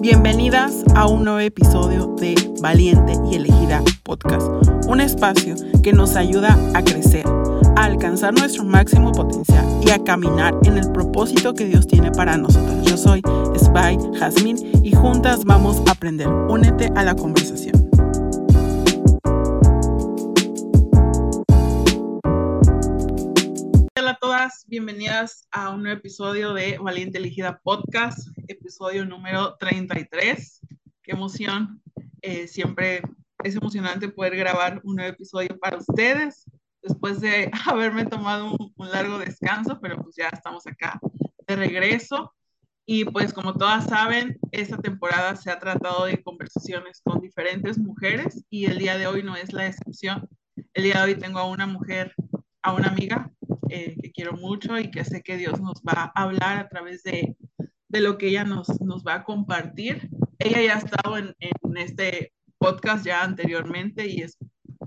Bienvenidas a un nuevo episodio de Valiente y Elegida Podcast, un espacio que nos ayuda a crecer, a alcanzar nuestro máximo potencial y a caminar en el propósito que Dios tiene para nosotros. Yo soy Spy Jasmine y juntas vamos a aprender. Únete a la conversación. Bienvenidas a un nuevo episodio de Valiente Elegida Podcast, episodio número 33. Qué emoción, eh, siempre es emocionante poder grabar un nuevo episodio para ustedes después de haberme tomado un, un largo descanso, pero pues ya estamos acá de regreso. Y pues como todas saben, esta temporada se ha tratado de conversaciones con diferentes mujeres y el día de hoy no es la excepción. El día de hoy tengo a una mujer, a una amiga eh, que quiero mucho y que sé que Dios nos va a hablar a través de, de lo que ella nos, nos va a compartir. Ella ya ha estado en, en este podcast ya anteriormente y es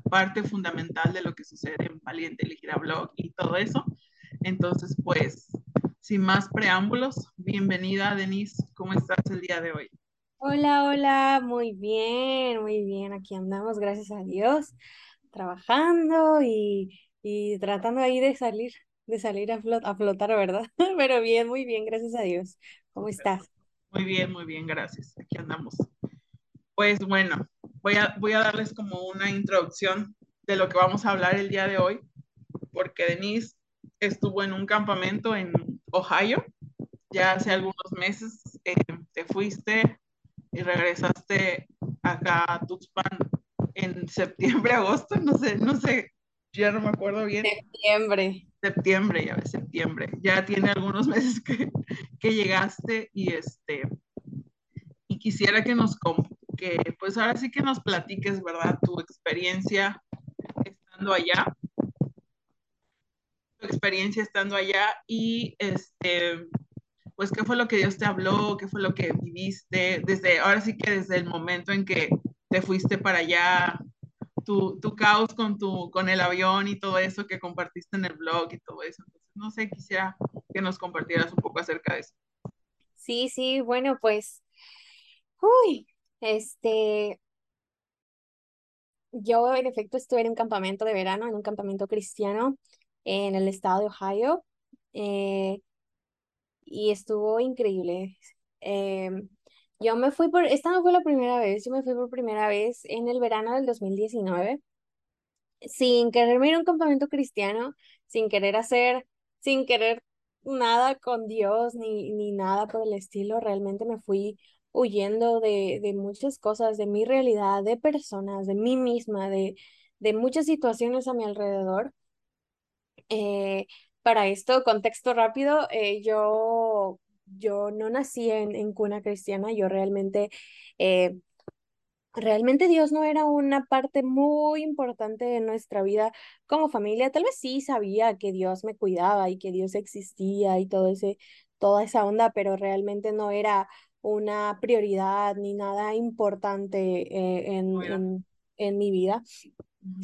parte fundamental de lo que sucede en Valiente Elegir a Blog y todo eso. Entonces, pues, sin más preámbulos, bienvenida Denise, ¿cómo estás el día de hoy? Hola, hola, muy bien, muy bien, aquí andamos, gracias a Dios, trabajando y, y tratando ahí de salir, de salir a, flot- a flotar, ¿verdad? Pero bien, muy bien, gracias a Dios. ¿Cómo estás? Muy bien, muy bien, gracias. Aquí andamos. Pues bueno, voy a, voy a darles como una introducción de lo que vamos a hablar el día de hoy, porque Denise estuvo en un campamento en Ohio, ya hace algunos meses eh, te fuiste y regresaste acá a Tuxpan en septiembre, agosto, no sé, no sé, ya no me acuerdo bien. Septiembre. Septiembre, ya ves, septiembre. Ya tiene algunos meses que, que llegaste y este, y quisiera que nos, que pues ahora sí que nos platiques, ¿verdad? Tu experiencia estando allá, tu experiencia estando allá y este, pues qué fue lo que Dios te habló, qué fue lo que viviste, desde, ahora sí que desde el momento en que te fuiste para allá, tu, caos con, tu, con el avión y todo eso que compartiste en el blog y todo eso. Entonces, no sé, quisiera que nos compartieras un poco acerca de eso. Sí, sí, bueno, pues, uy, este, yo en efecto estuve en un campamento de verano, en un campamento cristiano en el estado de Ohio. eh, y estuvo increíble. Em, yo me fui por, esta no fue la primera vez, yo me fui por primera vez en el verano del 2019, sin quererme ir a un campamento cristiano, sin querer hacer, sin querer nada con Dios ni, ni nada por el estilo, realmente me fui huyendo de, de muchas cosas, de mi realidad, de personas, de mí misma, de, de muchas situaciones a mi alrededor. Eh, para esto, contexto rápido, eh, yo, yo no nací en, en cuna cristiana, yo realmente, eh, realmente Dios no era una parte muy importante de nuestra vida como familia. Tal vez sí sabía que Dios me cuidaba y que Dios existía y todo ese, toda esa onda, pero realmente no era una prioridad ni nada importante eh, en, en, en mi vida.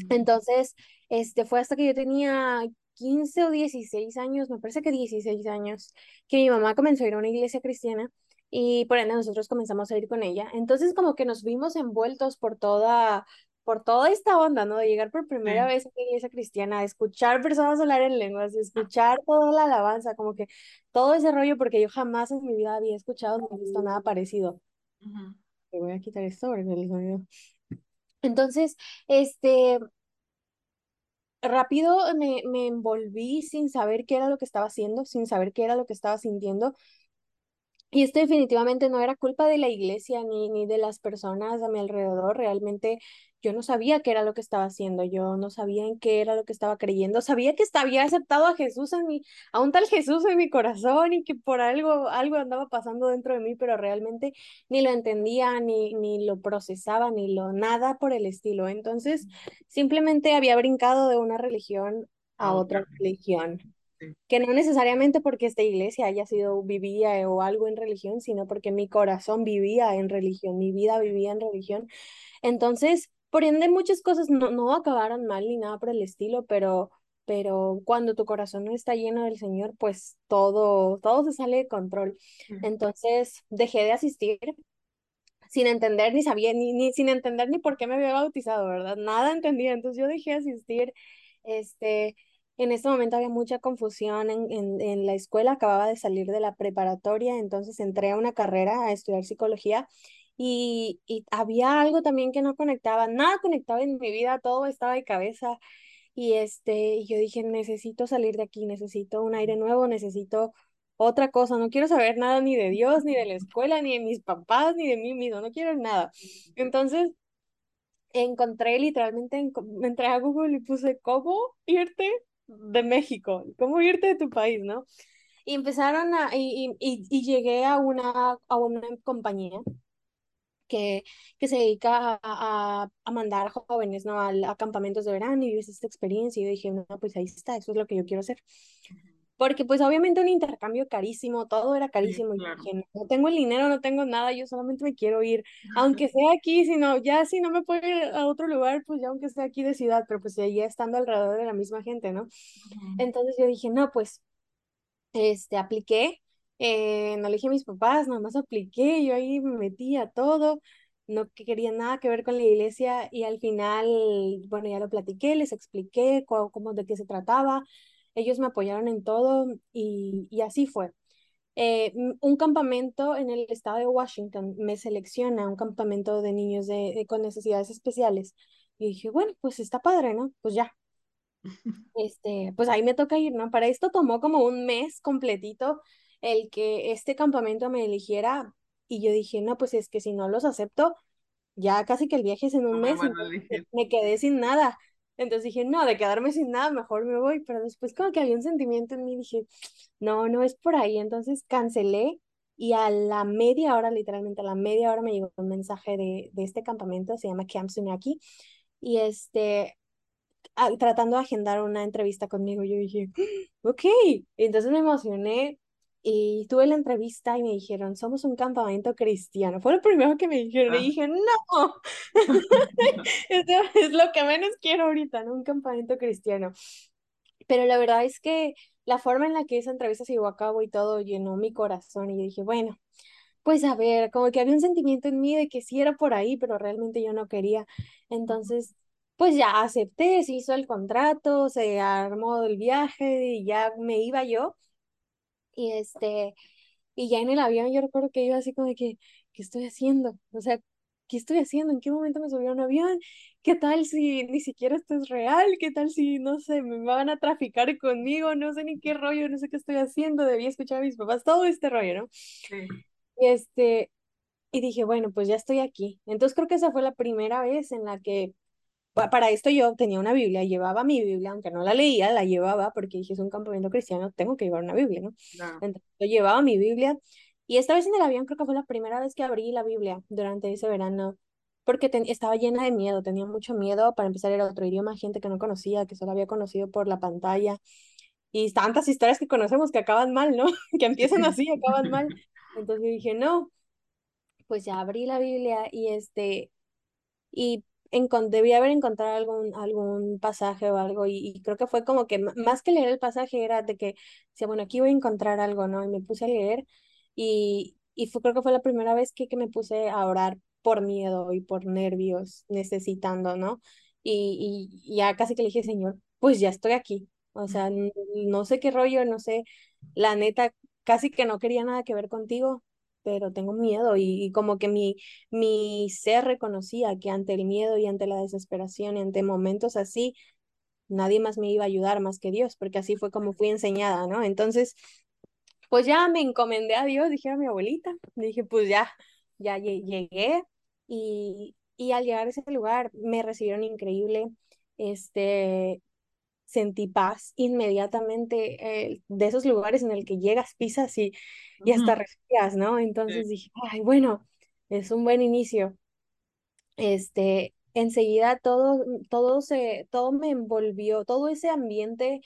Entonces, este fue hasta que yo tenía 15 o 16 años, me parece que 16 años, que mi mamá comenzó a ir a una iglesia cristiana y por ende nosotros comenzamos a ir con ella. Entonces, como que nos vimos envueltos por toda por toda esta onda, ¿no? De llegar por primera Sí. vez a una iglesia cristiana, de escuchar personas hablar en lenguas, de escuchar toda la alabanza, como que todo ese rollo, porque yo jamás en mi vida había escuchado ni visto nada parecido. Te voy a quitar esto porque el sonido. Entonces, este, rápido me, me envolví sin saber qué era lo que estaba haciendo, sin saber qué era lo que estaba sintiendo. Y esto definitivamente no era culpa de la iglesia ni, ni de las personas a mi alrededor. Realmente yo no sabía qué era lo que estaba haciendo, yo no sabía en qué era lo que estaba creyendo. Sabía que estaba, había aceptado a Jesús en mi, a un tal Jesús en mi corazón y que por algo, algo andaba pasando dentro de mí, pero realmente ni lo entendía, ni, ni lo procesaba, ni lo nada por el estilo. Entonces, simplemente había brincado de una religión a A otra religión. Que no necesariamente porque esta iglesia haya sido, vivía o algo en religión, sino porque mi corazón vivía en religión, mi vida vivía en religión. Entonces, por ende, muchas cosas no, no acabaron mal ni nada por el estilo, pero, pero cuando tu corazón no está lleno del Señor, pues todo, todo se sale de control. Entonces, dejé de asistir sin entender ni sabía, ni, ni sin entender ni por qué me había bautizado, ¿verdad? Nada entendía, entonces yo dejé de asistir, este, en este momento había mucha confusión en, en, en la escuela, acababa de salir de la preparatoria, entonces entré a una carrera a estudiar psicología y, y había algo también que no conectaba, nada conectaba en mi vida, todo estaba de cabeza y este, yo dije, necesito salir de aquí, necesito un aire nuevo, necesito otra cosa, no quiero saber nada ni de Dios, ni de la escuela, ni de mis papás, ni de mí mismo, no quiero nada. Entonces, encontré literalmente, me entré a Google y puse, ¿cómo irte de México? ¿Cómo irte de tu país, no? Y empezaron a, y, y, y llegué a una, a una compañía que, que se dedica a, a, mandar jóvenes, ¿no? A, campamentos de verano y vives esta experiencia. Y yo dije, no, pues ahí está, eso es lo que yo quiero hacer. Porque pues obviamente un intercambio carísimo, todo era carísimo. y dije, no tengo el dinero, no tengo nada, yo solamente me quiero ir. Aunque sea aquí, si no, ya si no me puedo ir a otro lugar, pues ya aunque sea aquí de ciudad, pero pues seguía estando alrededor de la misma gente, ¿no? Entonces yo dije, no, pues, este, apliqué eh, no le dije a mis papás, nada más apliqué, yo ahí me metí a todo, no quería nada que ver con la iglesia y al final, bueno, ya lo platiqué, les expliqué cómo, de qué se trataba, ellos me apoyaron en todo y, y así fue. Eh, un campamento en el estado de Washington me selecciona, un campamento de niños de, con necesidades especiales. Y dije, bueno, pues está padre, ¿no? Pues ya. Este, pues ahí me toca ir, ¿no? Para esto tomó como un mes completito el que este campamento me eligiera y yo dije, no, pues es que si no los acepto, ya casi que el viaje es en un mes, me quedé sin nada. Entonces dije, no, de quedarme sin nada, mejor me voy, pero después como que había un sentimiento en mí, dije, no, no es por ahí, entonces cancelé y a la media hora, literalmente a la media hora me llegó un mensaje de, de este campamento, se llama Camp Sunaki, y este, tratando de agendar una entrevista conmigo, yo dije, ok, entonces me emocioné, y tuve la entrevista y me dijeron, somos un campamento cristiano. Fue lo primero que me dijeron. Y ah. dije, no, es lo que menos quiero ahorita, ¿no? Un campamento cristiano. Pero la verdad es que la forma en la que esa entrevista se llevó a cabo y todo llenó mi corazón. Y yo dije, bueno, pues a ver, como que había un sentimiento en mí de que sí era por ahí, pero realmente yo no quería. Entonces, pues ya acepté, se hizo el contrato, se armó el viaje y ya me iba yo. Y este, y ya en el avión yo recuerdo que iba así como de que, ¿qué estoy haciendo? O sea, ¿qué estoy haciendo? ¿En qué momento me subí a un avión? ¿Qué tal si ni siquiera esto es real? ¿Qué tal si, no sé, me van a traficar conmigo? No sé ni qué rollo, no sé qué estoy haciendo, debía escuchar a mis papás, todo este rollo, ¿no? Sí. Y este, y dije, bueno, pues ya estoy aquí. Entonces creo que esa fue la primera vez en la que para esto yo tenía una Biblia, llevaba mi Biblia, aunque no la leía, la llevaba porque dije, es un campamento cristiano, tengo que llevar una Biblia, ¿no? Entonces yo llevaba mi Biblia y esta vez en el avión creo que fue la primera vez que abrí la Biblia durante ese verano porque estaba llena de miedo, tenía mucho miedo, para empezar era otro idioma, gente que no conocía, que solo había conocido por la pantalla y tantas historias que conocemos que acaban mal, ¿no? que empiezan así, acaban mal. Entonces dije, no, pues ya abrí la Biblia y este, y debía haber encontrado algún, algún pasaje o algo y, creo que fue como que más que leer el pasaje era de que, decía, bueno, aquí voy a encontrar algo, ¿no? Y me puse a leer y, y fue, creo que fue la primera vez que, que me puse a orar por miedo y por nervios, necesitando, ¿no? Y, y, ya casi que le dije, Señor, pues ya estoy aquí. O sea, no sé qué rollo, no sé, la neta, casi que no quería nada que ver contigo, pero tengo miedo y, como que mi, mi ser reconocía que ante el miedo y ante la desesperación y ante momentos así, nadie más me iba a ayudar más que Dios, porque así fue como fui enseñada, ¿no? Entonces, pues ya me encomendé a Dios, dije a mi abuelita, dije, pues ya, ya llegué y, y al llegar a ese lugar me recibieron increíble, este, sentí paz inmediatamente eh, de esos lugares en el que llegas, pisas y, y hasta respiras, ¿no? Entonces dije, ay, bueno, es un buen inicio. Este, enseguida todo, todo se, todo me envolvió, todo ese ambiente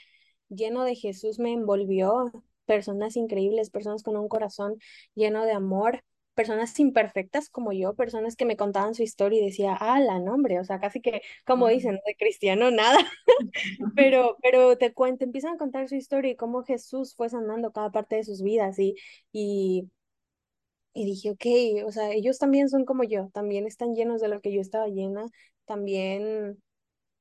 lleno de Jesús me envolvió, personas increíbles, personas con un corazón lleno de amor, personas imperfectas como yo, personas que me contaban su historia y decía, ah, la nombre, o sea, casi que, como dicen, de cristiano nada, pero, pero te, te empiezan a contar su historia y cómo Jesús fue sanando cada parte de sus vidas y, y, Y dije, ok, o sea, ellos también son como yo, también están llenos de lo que yo estaba llena, también,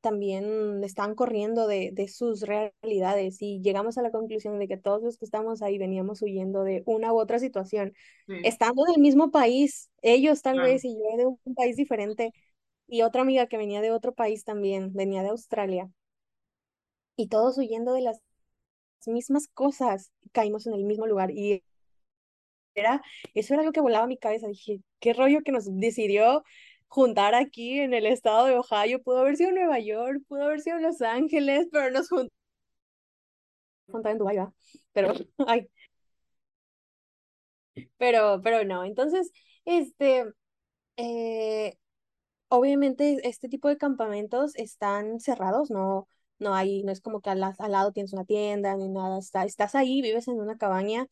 también están corriendo de, de sus realidades y llegamos a la conclusión de que todos los que estamos ahí veníamos huyendo de una u otra situación, Sí, estando en el mismo país, ellos tal claro. vez y yo de un país diferente y otra amiga que venía de otro país también, venía de Australia y todos huyendo de las mismas cosas, caímos en el mismo lugar y era, eso era algo que volaba a mi cabeza. Dije, qué rollo que nos decidió juntar aquí en el estado de Ohio. Pudo haber sido Nueva York, pudo haber sido Los Ángeles, pero nos juntó en Dubái, ¿va? Pero, ay, pero, pero no. Entonces, este, eh, obviamente este tipo de campamentos están cerrados, no, no hay, no es como que al, al lado tienes una tienda ni nada, está, estás ahí, vives en una cabaña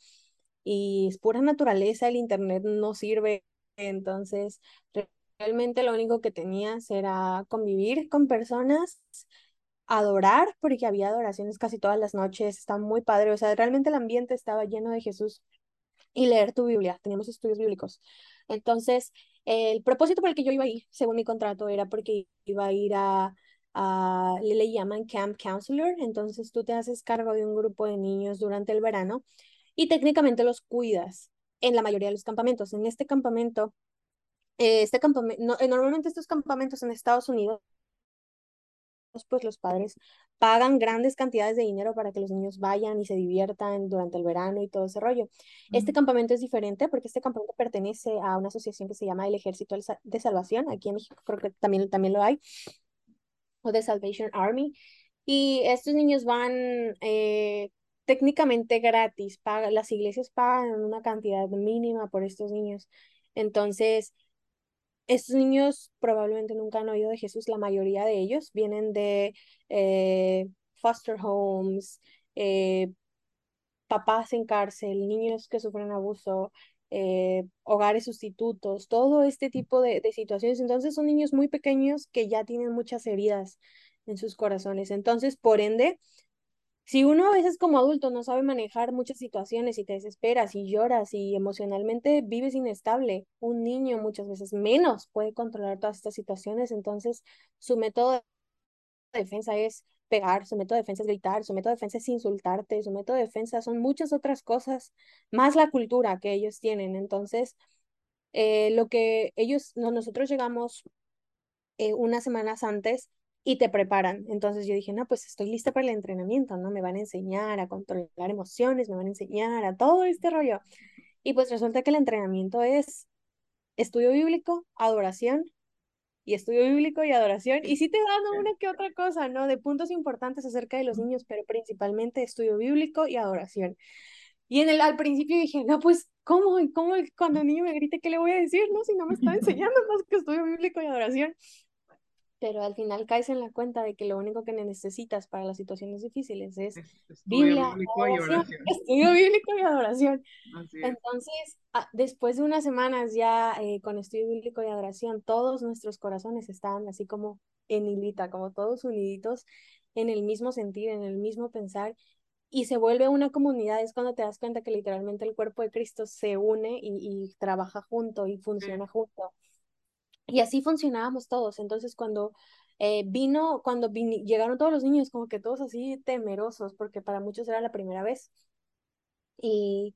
y es pura naturaleza, el internet no sirve, entonces realmente lo único que tenías era convivir con personas, adorar, porque había adoraciones casi todas las noches, está muy padre, o sea, realmente el ambiente estaba lleno de Jesús y leer tu Biblia, teníamos estudios bíblicos. Entonces, el propósito por el que yo iba a ir, según mi contrato, era porque iba a ir a, a le, le llaman Camp Counselor, entonces tú te haces cargo de un grupo de niños durante el verano y técnicamente los cuidas en la mayoría de los campamentos. En este campamento, este campamento, no, eh, normalmente estos campamentos en Estados Unidos, pues los padres pagan grandes cantidades de dinero para que los niños vayan y se diviertan durante el verano y todo ese rollo. Este campamento es diferente porque este campamento pertenece a una asociación que se llama el Ejército de Salvación. Aquí en México creo que también, también lo hay, o de Salvation Army. Y estos niños van eh, técnicamente gratis, paga, las iglesias pagan una cantidad mínima por estos niños. Entonces, estos niños probablemente nunca han oído de Jesús, la mayoría de ellos vienen de eh, foster homes, eh, papás en cárcel, niños que sufren abuso, eh, hogares sustitutos, todo este tipo de, de situaciones. Entonces son niños muy pequeños que ya tienen muchas heridas en sus corazones. Entonces, por ende, si uno a veces como adulto no sabe manejar muchas situaciones y te desesperas y lloras y emocionalmente vives inestable, un niño muchas veces menos puede controlar todas estas situaciones, entonces su método de defensa es pegar, su método de defensa es gritar, su método de defensa es insultarte, su método de defensa son muchas otras cosas, más la cultura que ellos tienen. Entonces, eh, lo que ellos, no, nosotros llegamos eh, unas semanas antes y te preparan. Entonces yo dije, no, pues estoy lista para el entrenamiento, ¿no? Me van a enseñar a controlar emociones, me van a enseñar a todo este rollo. Y pues resulta que el entrenamiento es estudio bíblico, adoración y estudio bíblico y adoración. Y sí te dan una que otra cosa, ¿no? De puntos importantes acerca de los niños, pero principalmente estudio bíblico y adoración. Y en el, al principio dije, no, pues, ¿cómo? ¿Cómo cuando el niño me grite, qué le voy a decir? No, si no me está enseñando más que estudio bíblico y adoración pero al final caes en la cuenta de que lo único que necesitas para las situaciones difíciles es Biblia, bíblico y oración. estudio bíblico y adoración. Entonces, a- después de unas semanas ya eh, con estudio bíblico y adoración, todos nuestros corazones estaban así como en hilita, como todos uniditos en el mismo sentir, en el mismo pensar, y se vuelve una comunidad. Es cuando te das cuenta que literalmente el cuerpo de Cristo se une y, y trabaja junto y Sí, funciona junto. Y así funcionábamos todos. Entonces, cuando eh, vino, cuando llegaron todos los niños, como que todos así temerosos, porque para muchos era la primera vez. Y,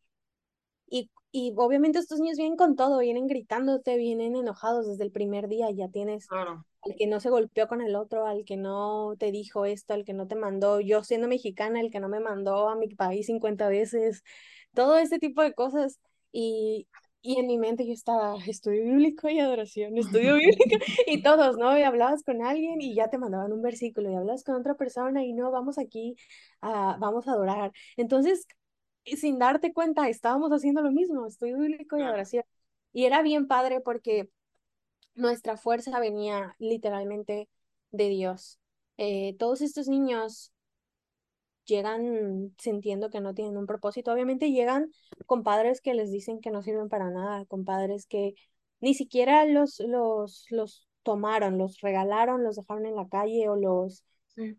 y, y obviamente estos niños vienen con todo, vienen gritándote, vienen enojados desde el primer día. Ya tienes claro. al que no se golpeó con el otro, al que no te dijo esto, al que no te mandó, yo siendo mexicana, el que no me mandó a mi país 50 veces, todo este tipo de cosas. Y, y en mi mente yo estaba, estudio bíblico y adoración, estudio bíblico, y todos, ¿no? Y hablabas con alguien y ya te mandaban un versículo, y hablabas con otra persona y no, vamos aquí, a, vamos a adorar. Entonces, sin darte cuenta, estábamos haciendo lo mismo, estudio bíblico y adoración. Y era bien padre porque nuestra fuerza venía literalmente de Dios. Eh, todos estos niños llegan sintiendo que no tienen un propósito. Obviamente llegan con padres que les dicen que no sirven para nada, con padres que ni siquiera los, los, los tomaron, los regalaron, los dejaron en la calle o los Sí,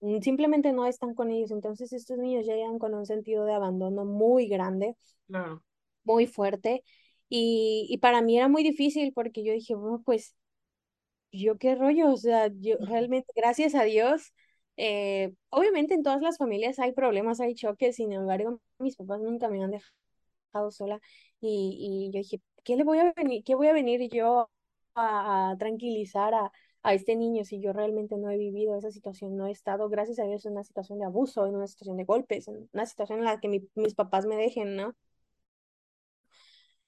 mm, simplemente no están con ellos. Entonces estos niños llegan con un sentido de abandono muy grande, claro. muy fuerte Y, y para mí era muy difícil porque yo dije, bueno, pues yo qué rollo, o sea, yo realmente, gracias a Dios, eh, obviamente en todas las familias hay problemas, hay choques, sin embargo, mis papás nunca me han dejado sola y, y yo dije, ¿qué le voy a venir, qué voy a venir yo a, tranquilizar a, a este niño si yo realmente no he vivido esa situación, no he estado, gracias a Dios, en una situación de abuso, en una situación de golpes, en una situación en la que mi- mis papás me dejen, ¿no?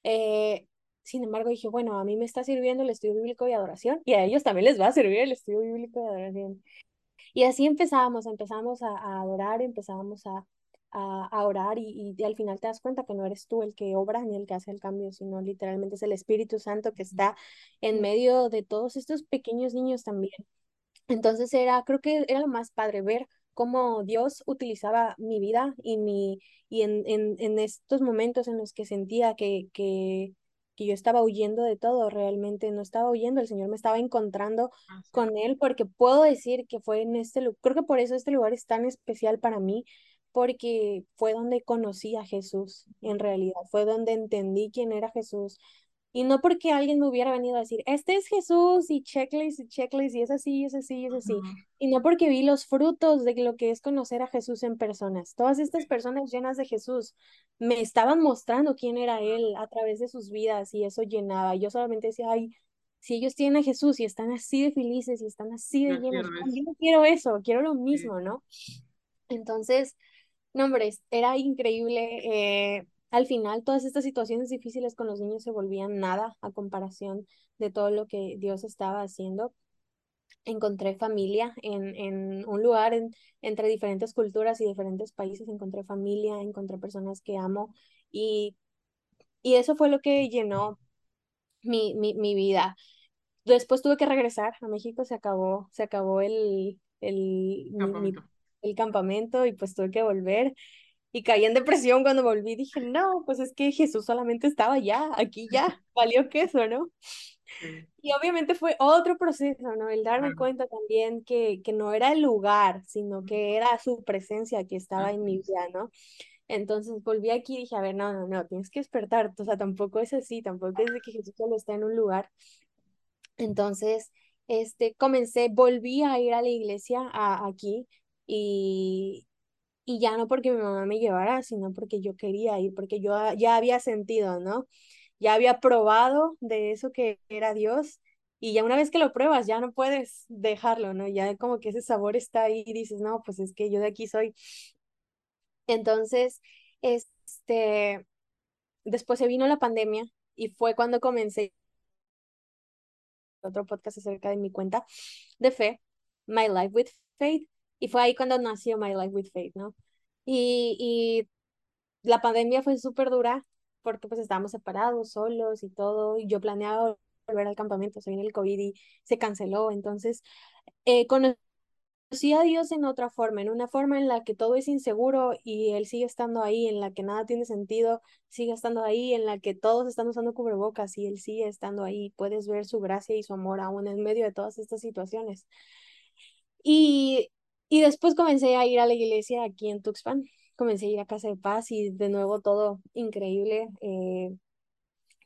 Eh, sin embargo, dije, bueno, a mí me está sirviendo el estudio bíblico y adoración y a ellos también les va a servir el estudio bíblico y adoración. Y así empezábamos, empezamos a, a adorar, empezábamos a, a, a orar y, y al final te das cuenta que no eres tú el que obra ni el que hace el cambio, sino literalmente es el Espíritu Santo que está en medio de todos estos pequeños niños también. Entonces era, creo que era lo más padre ver cómo Dios utilizaba mi vida y mi, y en, en, en estos momentos en los que sentía que, que, que yo estaba huyendo de todo, realmente no estaba huyendo, el Señor me estaba encontrando es. con Él, porque puedo decir que fue en este lugar, creo que por eso este lugar es tan especial para mí, porque fue donde conocí a Jesús, en realidad, fue donde entendí quién era Jesús, y no porque alguien me hubiera venido a decir, este es Jesús y checklist y checklist y es así, es así, es así. Y no porque vi los frutos de lo que es conocer a Jesús en personas. Todas estas personas llenas de Jesús me estaban mostrando quién era Él a través de sus vidas y eso llenaba. Yo solamente decía, ay, si ellos tienen a Jesús y están así de felices y están así de Yo llenos, quiero yo también quiero eso, quiero lo mismo, ¿no? Entonces... No, hombre, era increíble. eh, al final, todas estas situaciones difíciles con los niños se volvían nada a comparación de todo lo que Dios estaba haciendo. Encontré familia en, en un lugar en- entre diferentes culturas y diferentes países. Encontré familia, encontré personas que amo y, y eso fue lo que llenó mi, mi, mi vida. Después tuve que regresar a México, se acabó, se acabó el, el, mi- Campamento. el campamento y pues tuve que volver. Y caí en depresión cuando volví. Dije, no, pues es que Jesús solamente estaba ya, aquí ya, valió queso, ¿no? Y obviamente fue otro proceso, ¿no? El darme cuenta también que, que no era el lugar, sino que era su presencia que estaba en Así mi vida, ¿no? Entonces volví aquí y dije, a ver, no, no, no, tienes que despertar. O sea, tampoco es así, tampoco es de que Jesús solo está en un lugar. Entonces, este, comencé, volví a ir a la iglesia a, aquí y, y ya no porque mi mamá me llevara, sino porque yo quería ir, porque yo ya había sentido, ¿no? Ya había probado de eso que era Dios y ya una vez que lo pruebas, ya no puedes dejarlo, ¿no? Ya como que ese sabor está ahí y dices, no, pues es que yo de aquí soy. Entonces, este, después se vino la pandemia y fue cuando comencé otro podcast acerca de mi cuenta de fe, My Life with Faith, y fue ahí cuando nació My Life with Faith, ¿no? Y, y la pandemia fue súper dura porque pues estábamos separados, solos y todo, y yo planeaba volver al campamento, se vino el COVID y se canceló, entonces eh, conocí a Dios en otra forma, en una forma en la que todo es inseguro y Él sigue estando ahí, en la que nada tiene sentido, sigue estando ahí, en la que todos están usando cubrebocas y Él sigue estando ahí, puedes ver su gracia y su amor aún en medio de todas estas situaciones. Y, y después comencé a ir a la iglesia aquí en Tuxpan, comencé a ir a Casa de Paz y de nuevo todo increíble. eh,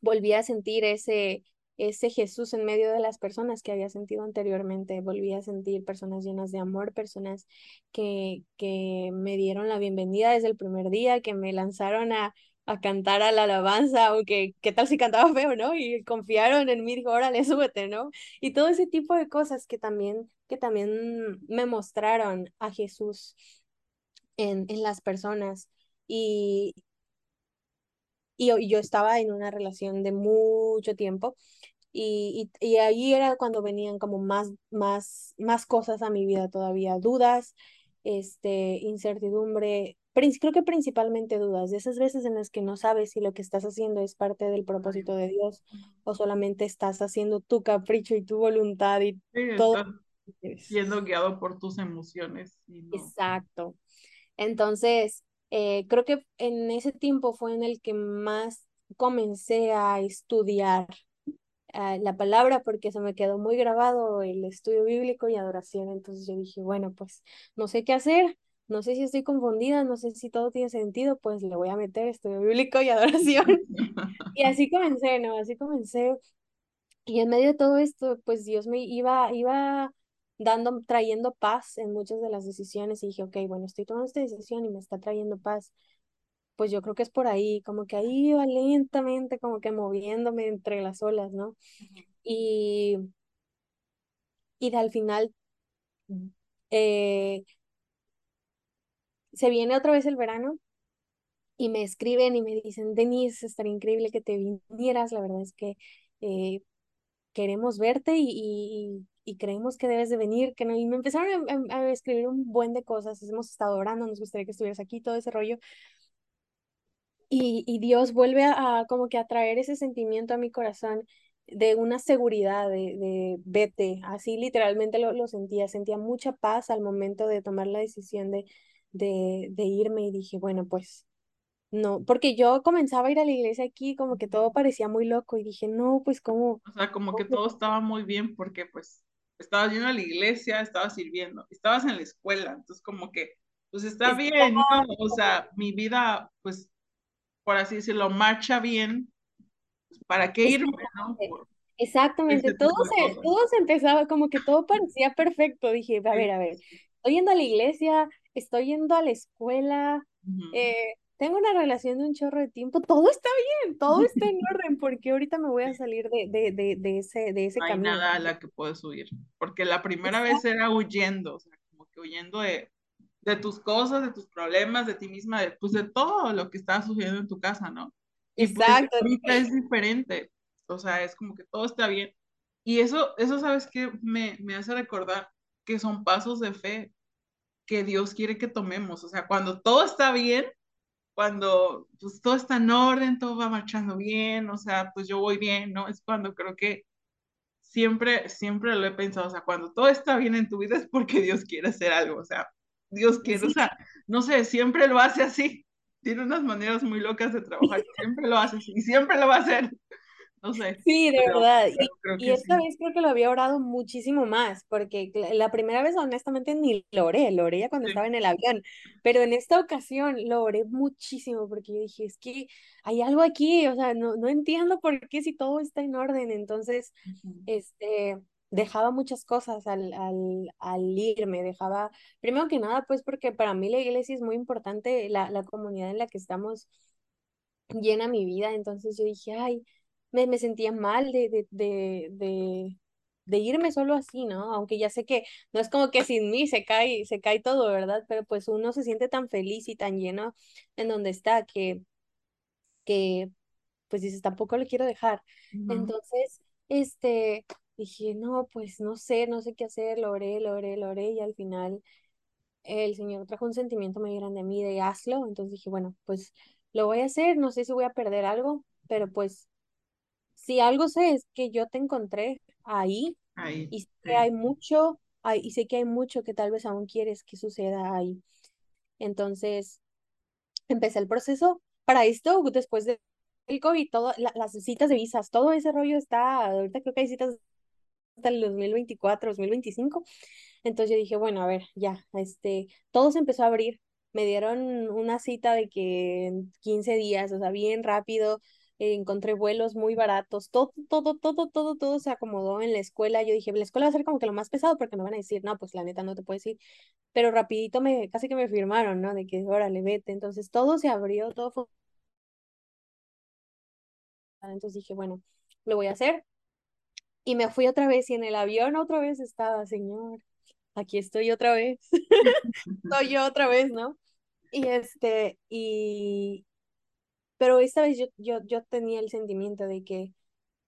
volví a sentir ese, ese Jesús en medio de las personas que había sentido anteriormente. Volví a sentir personas llenas de amor, personas que, que me dieron la bienvenida desde el primer día, que me lanzaron a, a cantar a la alabanza, aunque qué tal si cantaba feo, ¿no? Y confiaron en mí, dijo, órale, súbete, ¿no? Y todo ese tipo de cosas que también, que también me mostraron a Jesús en, en las personas. Y, y y yo estaba en una relación de mucho tiempo y, y, y ahí era cuando venían como más, más, más cosas a mi vida todavía, dudas, este, incertidumbre, creo que principalmente dudas, de esas veces en las que no sabes si lo que estás haciendo es parte del propósito de Dios o solamente estás haciendo tu capricho y tu voluntad y Sí, todo. siendo guiado por tus emociones y no. Exacto. Entonces, eh, creo que en ese tiempo fue en el que más comencé a estudiar ah, la palabra porque se me quedó muy grabado el estudio bíblico y adoración. Entonces yo dije, bueno, pues no sé qué hacer, no sé si estoy confundida, no sé si todo tiene sentido, pues le voy a meter estudio bíblico y adoración. y así comencé, ¿no? Así comencé. Y en medio de todo esto, pues Dios me iba, iba dando, trayendo paz en muchas de las decisiones y dije, ok, bueno, estoy tomando esta decisión y me está trayendo paz. Pues yo creo que es por ahí, como que ahí iba lentamente, como que moviéndome entre las olas, ¿no? Y, y de al final eh, se viene otra vez el verano y me escriben y me dicen, Denise, estaría increíble que te vinieras, la verdad es que eh, queremos verte y, y, creemos que debes de venir, que no, y me empezaron a, a, escribir un buen de cosas, hemos estado orando, nos gustaría que estuvieras aquí, todo ese rollo. Y, y Dios vuelve a, a, como que a traer ese sentimiento a mi corazón de una seguridad, de, de vete, así literalmente lo, lo sentía, sentía mucha paz al momento de tomar la decisión de, de, de irme y dije, bueno, pues no, porque yo comenzaba a ir a la iglesia aquí, como que todo parecía muy loco y dije, no, pues cómo. O sea, como que todo estaba muy bien porque pues estabas yendo a la iglesia, estabas sirviendo, estabas en la escuela, entonces como que, pues está bien, ¿no? O sea, mi vida, pues, por así decirlo, marcha bien, pues, ¿para qué irme, no? Por Exactamente, todo se, todo se empezaba, como que todo parecía perfecto, dije, a ver, a ver, estoy yendo a la iglesia, estoy yendo a la escuela, uh -huh. eh, tengo una relación de un chorro de tiempo, todo está bien, todo está en orden, porque ahorita me voy a salir de, de, de, de ese, de ese no camino. hay nada a la que puedes huir, porque la primera Exacto. vez era huyendo, o sea, como que huyendo de, de tus cosas, de tus problemas, de ti misma, de, pues de todo lo que estaba sucediendo en tu casa, ¿no? Y Exacto. Pues, ahorita es diferente, o sea, es como que todo está bien. Y eso, eso ¿sabes qué? Me, me hace recordar que son pasos de fe que Dios quiere que tomemos, o sea, cuando todo está bien, cuando pues todo está en orden, todo va marchando bien, o sea, pues yo voy bien, ¿no? Es cuando creo que siempre, siempre lo he pensado, o sea, cuando todo está bien en tu vida es porque Dios quiere hacer algo, o sea, Dios quiere, sí. o sea, no sé, siempre lo hace así, tiene unas maneras muy locas de trabajar, siempre lo hace así, y siempre lo va a hacer. No sé. Sí, de pero, verdad. Pero y, y esta sí. vez creo que lo había orado muchísimo más, porque la primera vez honestamente ni lo oré, lo oré ya cuando sí. estaba en el avión, pero en esta ocasión lo oré muchísimo porque yo dije, es que hay algo aquí, o sea, no, no entiendo por qué si todo está en orden, entonces, uh -huh. este, dejaba muchas cosas al, al, al, irme, dejaba, primero que nada, pues porque para mí la iglesia es muy importante, la, la comunidad en la que estamos llena mi vida, entonces yo dije, ay, me, me sentía mal de, de, de, de, de irme solo así, ¿no? Aunque ya sé que no es como que sin mí se cae, se cae todo, ¿verdad? Pero pues uno se siente tan feliz y tan lleno en donde está que, que pues dices, tampoco lo quiero dejar. Entonces, este, dije, no, pues no sé, no sé qué hacer, lo oré, lo oré, lo oré y al final el Señor trajo un sentimiento muy grande a mí de hazlo, entonces dije, bueno, pues lo voy a hacer, no sé si voy a perder algo, pero pues si algo sé es que yo te encontré ahí, ahí y sé que hay mucho, hay, y sé que hay mucho que tal vez aún quieres que suceda ahí. Entonces, empecé el proceso para esto, después del COVID, todo, la, las citas de visas, todo ese rollo está, ahorita creo que hay citas hasta el 2024, 2025. Entonces yo dije, bueno, a ver, ya, este, todo se empezó a abrir. Me dieron una cita de que en 15 días, o sea, bien rápido, encontré vuelos muy baratos, todo, todo, todo, todo, todo se acomodó en la escuela. Yo dije, la escuela va a ser como que lo más pesado porque me van a decir, no, pues la neta no te puedes ir. Pero rapidito me, casi que me firmaron, ¿no? De que, órale, vete. Entonces todo se abrió, todo fue... Entonces dije, bueno, lo voy a hacer. Y me fui otra vez y en el avión otra vez estaba, señor, aquí estoy otra vez. Soy yo otra vez, ¿no? Y este, y, pero esta vez yo, yo, yo tenía el sentimiento de que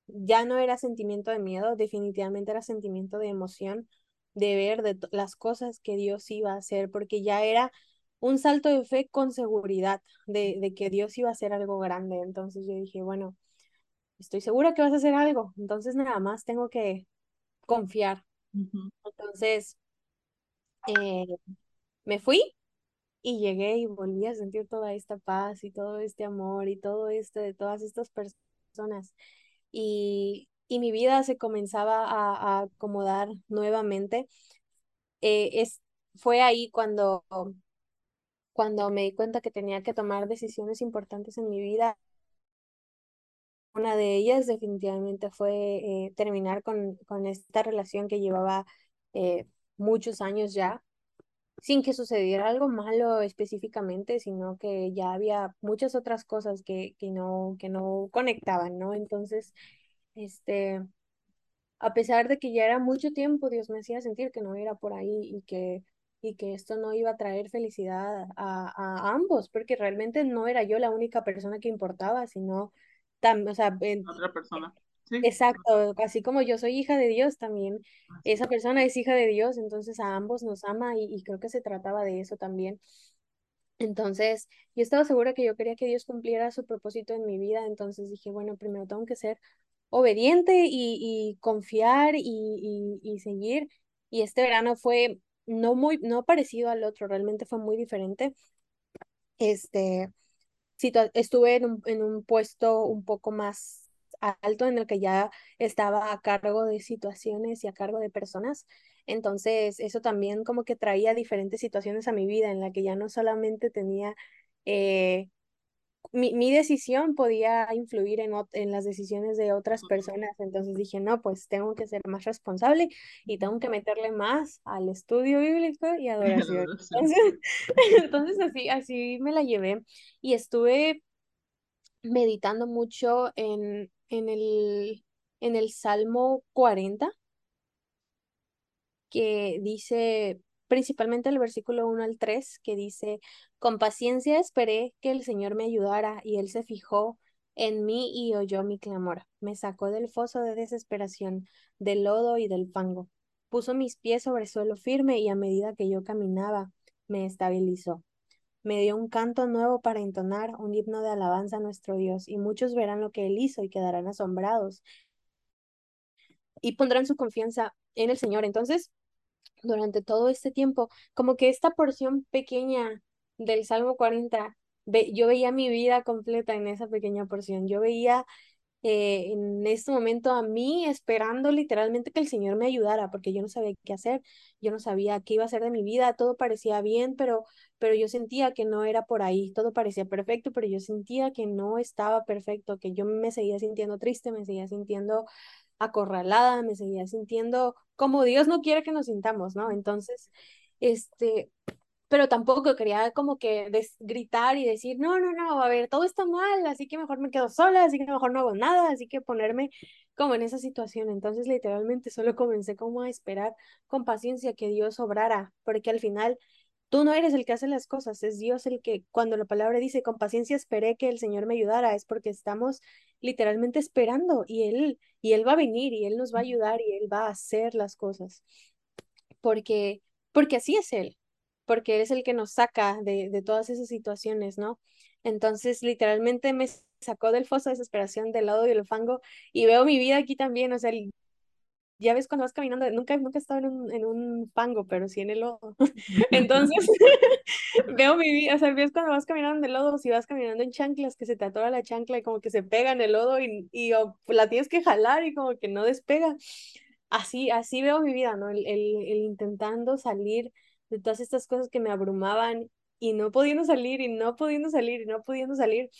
ya no era sentimiento de miedo, definitivamente era sentimiento de emoción, de ver de las cosas que Dios iba a hacer, porque ya era un salto de fe con seguridad de, de que Dios iba a hacer algo grande. Entonces yo dije, bueno, estoy segura que vas a hacer algo, entonces nada más tengo que confiar. Uh -huh. Entonces, eh, me fui y llegué y volví a sentir toda esta paz y todo este amor y todo esto de todas estas personas. Y, y mi vida se comenzaba a, a acomodar nuevamente. Eh, es, fue ahí cuando cuando me di cuenta que tenía que tomar decisiones importantes en mi vida. Una de ellas definitivamente fue eh, terminar con, con, esta relación que llevaba eh, muchos años ya, sin que sucediera algo malo específicamente, sino que ya había muchas otras cosas que, que, no, que no conectaban, ¿no? Entonces, este, a pesar de que ya era mucho tiempo, Dios me hacía sentir que no era por ahí y que, y que esto no iba a traer felicidad a, a ambos, porque realmente no era yo la única persona que importaba, sino también, o sea, otra persona. Exacto, así como yo soy hija de Dios, también esa persona es hija de Dios, entonces a ambos nos ama y, y creo que se trataba de eso también. Entonces, yo estaba segura que yo quería que Dios cumpliera su propósito en mi vida, entonces dije, bueno, primero tengo que ser obediente y, y confiar y, y, seguir. Y este verano fue no muy, no parecido al otro, realmente fue muy diferente. Este, estuve en un, en un puesto un poco más alto en el que ya estaba a cargo de situaciones y a cargo de personas. Entonces, eso también como que traía diferentes situaciones a mi vida en la que ya no solamente tenía, eh, mi, mi, decisión podía influir en, en las decisiones de otras personas. Entonces dije, no, pues tengo que ser más responsable y tengo que meterle más al estudio bíblico y adoración. Entonces, entonces así, así me la llevé y estuve meditando mucho en, en el, en el Salmo 40, que dice, principalmente el versículo 1 al 3, que dice, con paciencia esperé que el Señor me ayudara y Él se fijó en mí y oyó mi clamor. Me sacó del foso de desesperación, del lodo y del fango. Puso mis pies sobre suelo firme y a medida que yo caminaba, me estabilizó me dio un canto nuevo para entonar, un himno de alabanza a nuestro Dios, y muchos verán lo que él hizo y quedarán asombrados y pondrán su confianza en el Señor. Entonces, durante todo este tiempo, como que esta porción pequeña del Salmo 40, yo veía mi vida completa en esa pequeña porción. Yo veía eh, en este momento a mí esperando literalmente que el Señor me ayudara, porque yo no sabía qué hacer, yo no sabía qué iba a hacer de mi vida, todo parecía bien, pero, pero yo sentía que no era por ahí, todo parecía perfecto, pero yo sentía que no estaba perfecto, que yo me seguía sintiendo triste, me seguía sintiendo acorralada, me seguía sintiendo como Dios no quiere que nos sintamos, ¿no? Entonces, este, pero tampoco quería como que gritar y decir, no, no, no, a ver, todo está mal, así que mejor me quedo sola, así que mejor no hago nada, así que ponerme como en esa situación. Entonces, literalmente solo comencé como a esperar con paciencia que Dios obrara, porque al final tú no eres el que hace las cosas, es Dios el que, cuando la palabra dice, con paciencia esperé que el Señor me ayudara, es porque estamos literalmente esperando y Él, y Él va a venir y Él nos va a ayudar y Él va a hacer las cosas. Porque, porque así es Él porque es el que nos saca de, de todas esas situaciones, ¿no? Entonces, literalmente me sacó del foso de desesperación, del lado del fango, y veo mi vida aquí también, o sea, ya ves cuando vas caminando, nunca, nunca he estado en un, en un fango, pero sí en el lodo. Entonces, veo mi vida, o sea, ves cuando vas caminando en el lodo, si vas caminando en chanclas, que se te atora la chancla y como que se pega en el lodo y, y la tienes que jalar y como que no despega. Así, así veo mi vida, ¿no? El, el intentando salir de todas estas cosas que me abrumaban y no pudiendo salir y no pudiendo salir y no pudiendo salir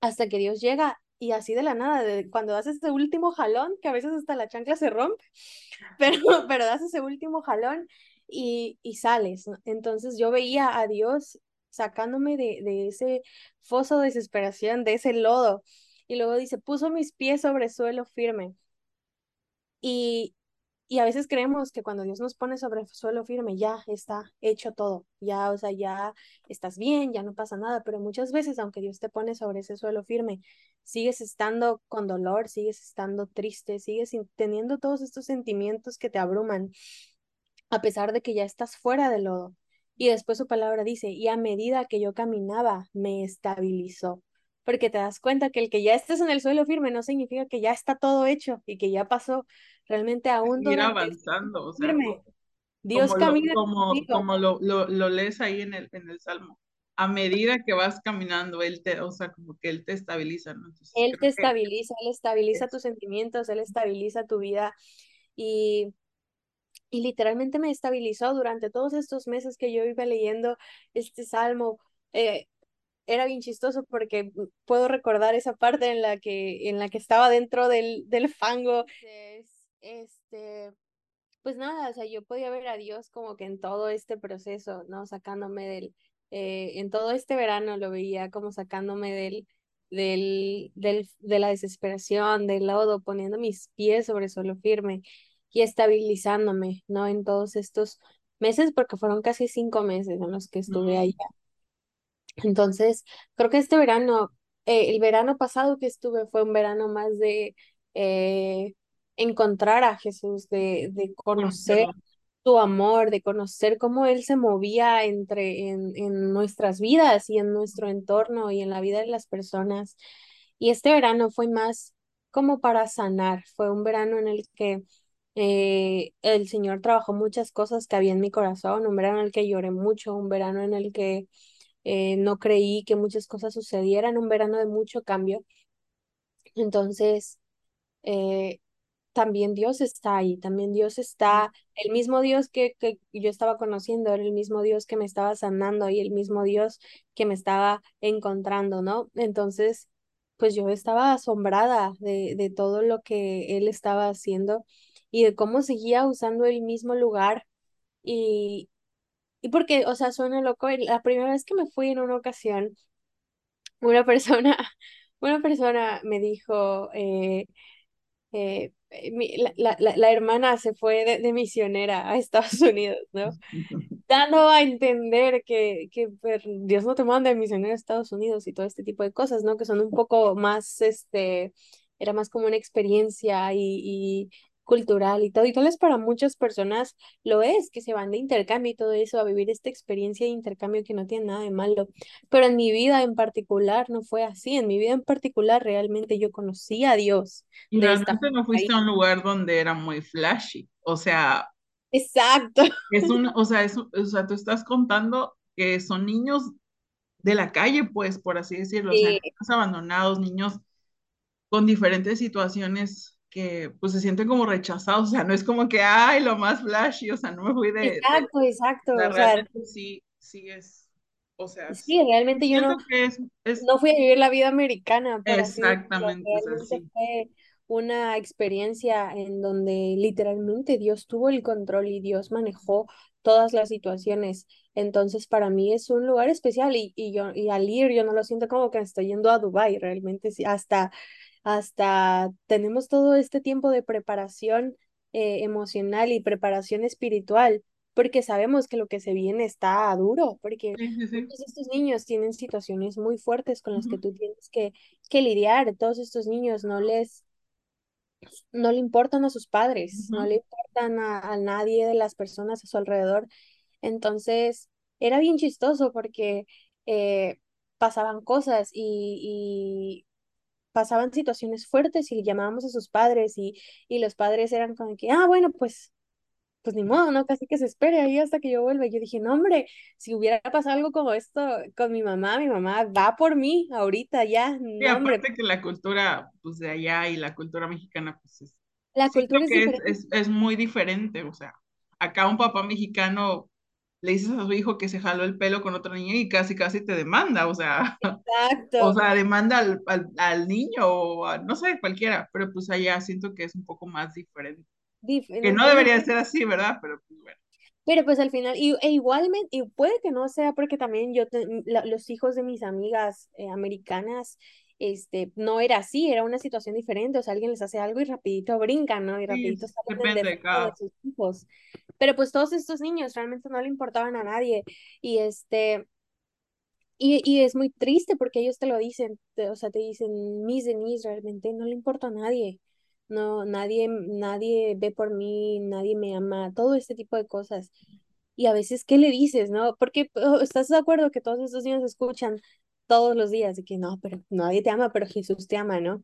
hasta que Dios llega y así de la nada, cuando das ese último jalón, que a veces hasta la chancla se rompe, pero, pero das ese último jalón y, y sales. Entonces yo veía a Dios sacándome de, de ese foso de desesperación, de ese lodo. Y luego dice, puso mis pies sobre suelo firme. Y, y a veces creemos que cuando Dios nos pone sobre suelo firme, ya está hecho todo, ya, o sea, ya estás bien, ya no pasa nada, pero muchas veces, aunque Dios te pone sobre ese suelo firme, sigues estando con dolor, sigues estando triste, sigues teniendo todos estos sentimientos que te abruman, a pesar de que ya estás fuera del lodo. Y después su palabra dice, y a medida que yo caminaba, me estabilizó porque te das cuenta que el que ya estés en el suelo firme no significa que ya está todo hecho y que ya pasó, realmente aún Ir avanzando, o sea, Dios como camina lo, como, como lo, lo, lo, lees ahí en el, en el Salmo. A medida que vas caminando, Él te, o sea, como que Él te estabiliza, ¿no? Entonces, él te estabiliza, Él estabiliza tus sentimientos, Él estabiliza tu vida. Y, y literalmente me estabilizó durante todos estos meses que yo iba leyendo este salmo. Eh, era bien chistoso porque puedo recordar esa parte en la que, en la que estaba dentro del, del fango. Este, pues nada, o sea, yo podía ver a Dios como que en todo este proceso, ¿no? Sacándome del, eh, en todo este verano lo veía como sacándome del, del, del, de la desesperación, del lodo, poniendo mis pies sobre suelo firme y estabilizándome, ¿no? En todos estos meses, porque fueron casi cinco meses en los que estuve allá. Entonces, creo que este verano, eh, el verano pasado que estuve fue un verano más de eh, encontrar a Jesús, de, de conocer tu amor, de conocer cómo Él se movía entre, en, en nuestras vidas y en nuestro entorno y en la vida de las personas. Y este verano fue más como para sanar, fue un verano en el que eh, el Señor trabajó muchas cosas que había en mi corazón, un verano en el que lloré mucho, un verano en el que eh, no creí que muchas cosas sucedieran, un verano de mucho cambio. Entonces, eh, también Dios está ahí, también Dios está, el mismo Dios que, que yo estaba conociendo, era el mismo Dios que me estaba sanando y el mismo Dios que me estaba encontrando, ¿no? Entonces, pues yo estaba asombrada de, de todo lo que Él estaba haciendo y de cómo seguía usando el mismo lugar y, y porque, o sea, suena loco, la primera vez que me fui en una ocasión, una persona, una persona me dijo, eh, eh, la, la, la, hermana se fue de, de, misionera a Estados Unidos, ¿no? Dando a entender que, que pues, Dios no te manda de misionera a Estados Unidos y todo este tipo de cosas, ¿no? Que son un poco más, este, era más como una experiencia y, y cultural y todo, y tal vez para muchas personas lo es, que se van de intercambio y todo eso, a vivir esta experiencia de intercambio que no tiene nada de malo, pero en mi vida en particular no fue así, en mi vida en particular realmente yo conocí a Dios. Y realmente no fuiste a un lugar donde era muy flashy, o sea... Exacto. Es un, o sea, es, o sea, tú estás contando que son niños de la calle, pues, por así decirlo, o sea, niños abandonados, niños con diferentes situaciones que pues se sienten como rechazados, o sea, no es como que, ay, lo más flashy, o sea, no me fui de... Exacto, exacto. O sea, sí, sí es, o sea... Sí, realmente yo no, es, es, no fui a vivir la vida americana. Por exactamente. Así o sea, sí. fue una experiencia en donde literalmente Dios tuvo el control y Dios manejó todas las situaciones. Entonces, para mí es un lugar especial y, y yo y al ir yo no lo siento como que estoy yendo a Dubai, realmente sí, hasta hasta tenemos todo este tiempo de preparación eh, emocional y preparación espiritual, porque sabemos que lo que se viene está duro, porque sí, sí, sí. todos estos niños tienen situaciones muy fuertes con las uh -huh. que tú tienes que, que lidiar. Todos estos niños no les, no le importan a sus padres, uh -huh. no le importan a, a nadie de las personas a su alrededor. Entonces, era bien chistoso porque eh, pasaban cosas y, y pasaban situaciones fuertes y llamábamos a sus padres y, y los padres eran como que, ah, bueno, pues, pues ni modo, ¿no? Casi que se espere ahí hasta que yo vuelva. Y yo dije, no, hombre, si hubiera pasado algo como esto con mi mamá, mi mamá va por mí ahorita ya. No, sí, aparte hombre. que la cultura, pues de allá y la cultura mexicana, pues es, la cultura es, es, es, es, muy diferente, o sea, acá un papá mexicano le dices a su hijo que se jaló el pelo con otra niña y casi casi te demanda, o sea, Exacto. o sea, demanda al, al, al niño o a, no sé, cualquiera, pero pues allá siento que es un poco más diferente. Dif que no debería ser así, ¿verdad? Pero pues bueno. Pero pues al final, y, e igualmente, y puede que no sea porque también yo, te, la, los hijos de mis amigas eh, americanas, este, no era así, era una situación diferente, o sea, alguien les hace algo y rapidito brincan, ¿no? Y rapidito sí, salen de, de sus hijos. Pero pues todos estos niños realmente no le importaban a nadie y este, y, y es muy triste porque ellos te lo dicen, o sea, te dicen, mis Denise, realmente no le importa a nadie, no, nadie, nadie ve por mí, nadie me ama, todo este tipo de cosas. Y a veces, ¿qué le dices, no? Porque oh, estás de acuerdo que todos estos niños escuchan todos los días de que no, pero nadie te ama, pero Jesús te ama, ¿no?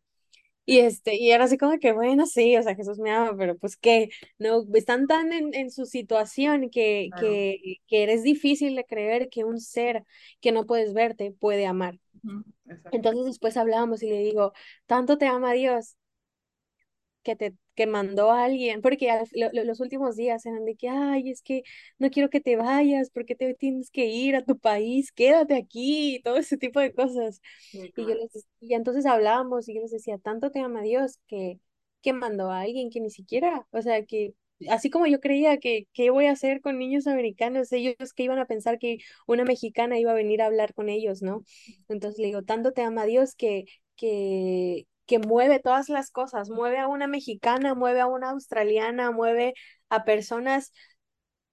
Y este, y era así como que, bueno, sí, o sea, Jesús me ama, pero pues que, no, están tan en, en su situación que, claro. que, que eres difícil de creer que un ser que no puedes verte puede amar. Uh -huh. Entonces después hablábamos y le digo, tanto te ama Dios que te que mandó a alguien, porque los últimos días eran de que, ay, es que no quiero que te vayas, porque te tienes que ir a tu país, quédate aquí, todo ese tipo de cosas. Y yo les y entonces hablábamos y yo les decía, tanto te ama Dios que, que mandó a alguien que ni siquiera, o sea, que así como yo creía que qué voy a hacer con niños americanos, ellos que iban a pensar que una mexicana iba a venir a hablar con ellos, ¿no? Entonces le digo, tanto te ama Dios que, que, que mueve todas las cosas, mueve a una mexicana, mueve a una australiana, mueve a personas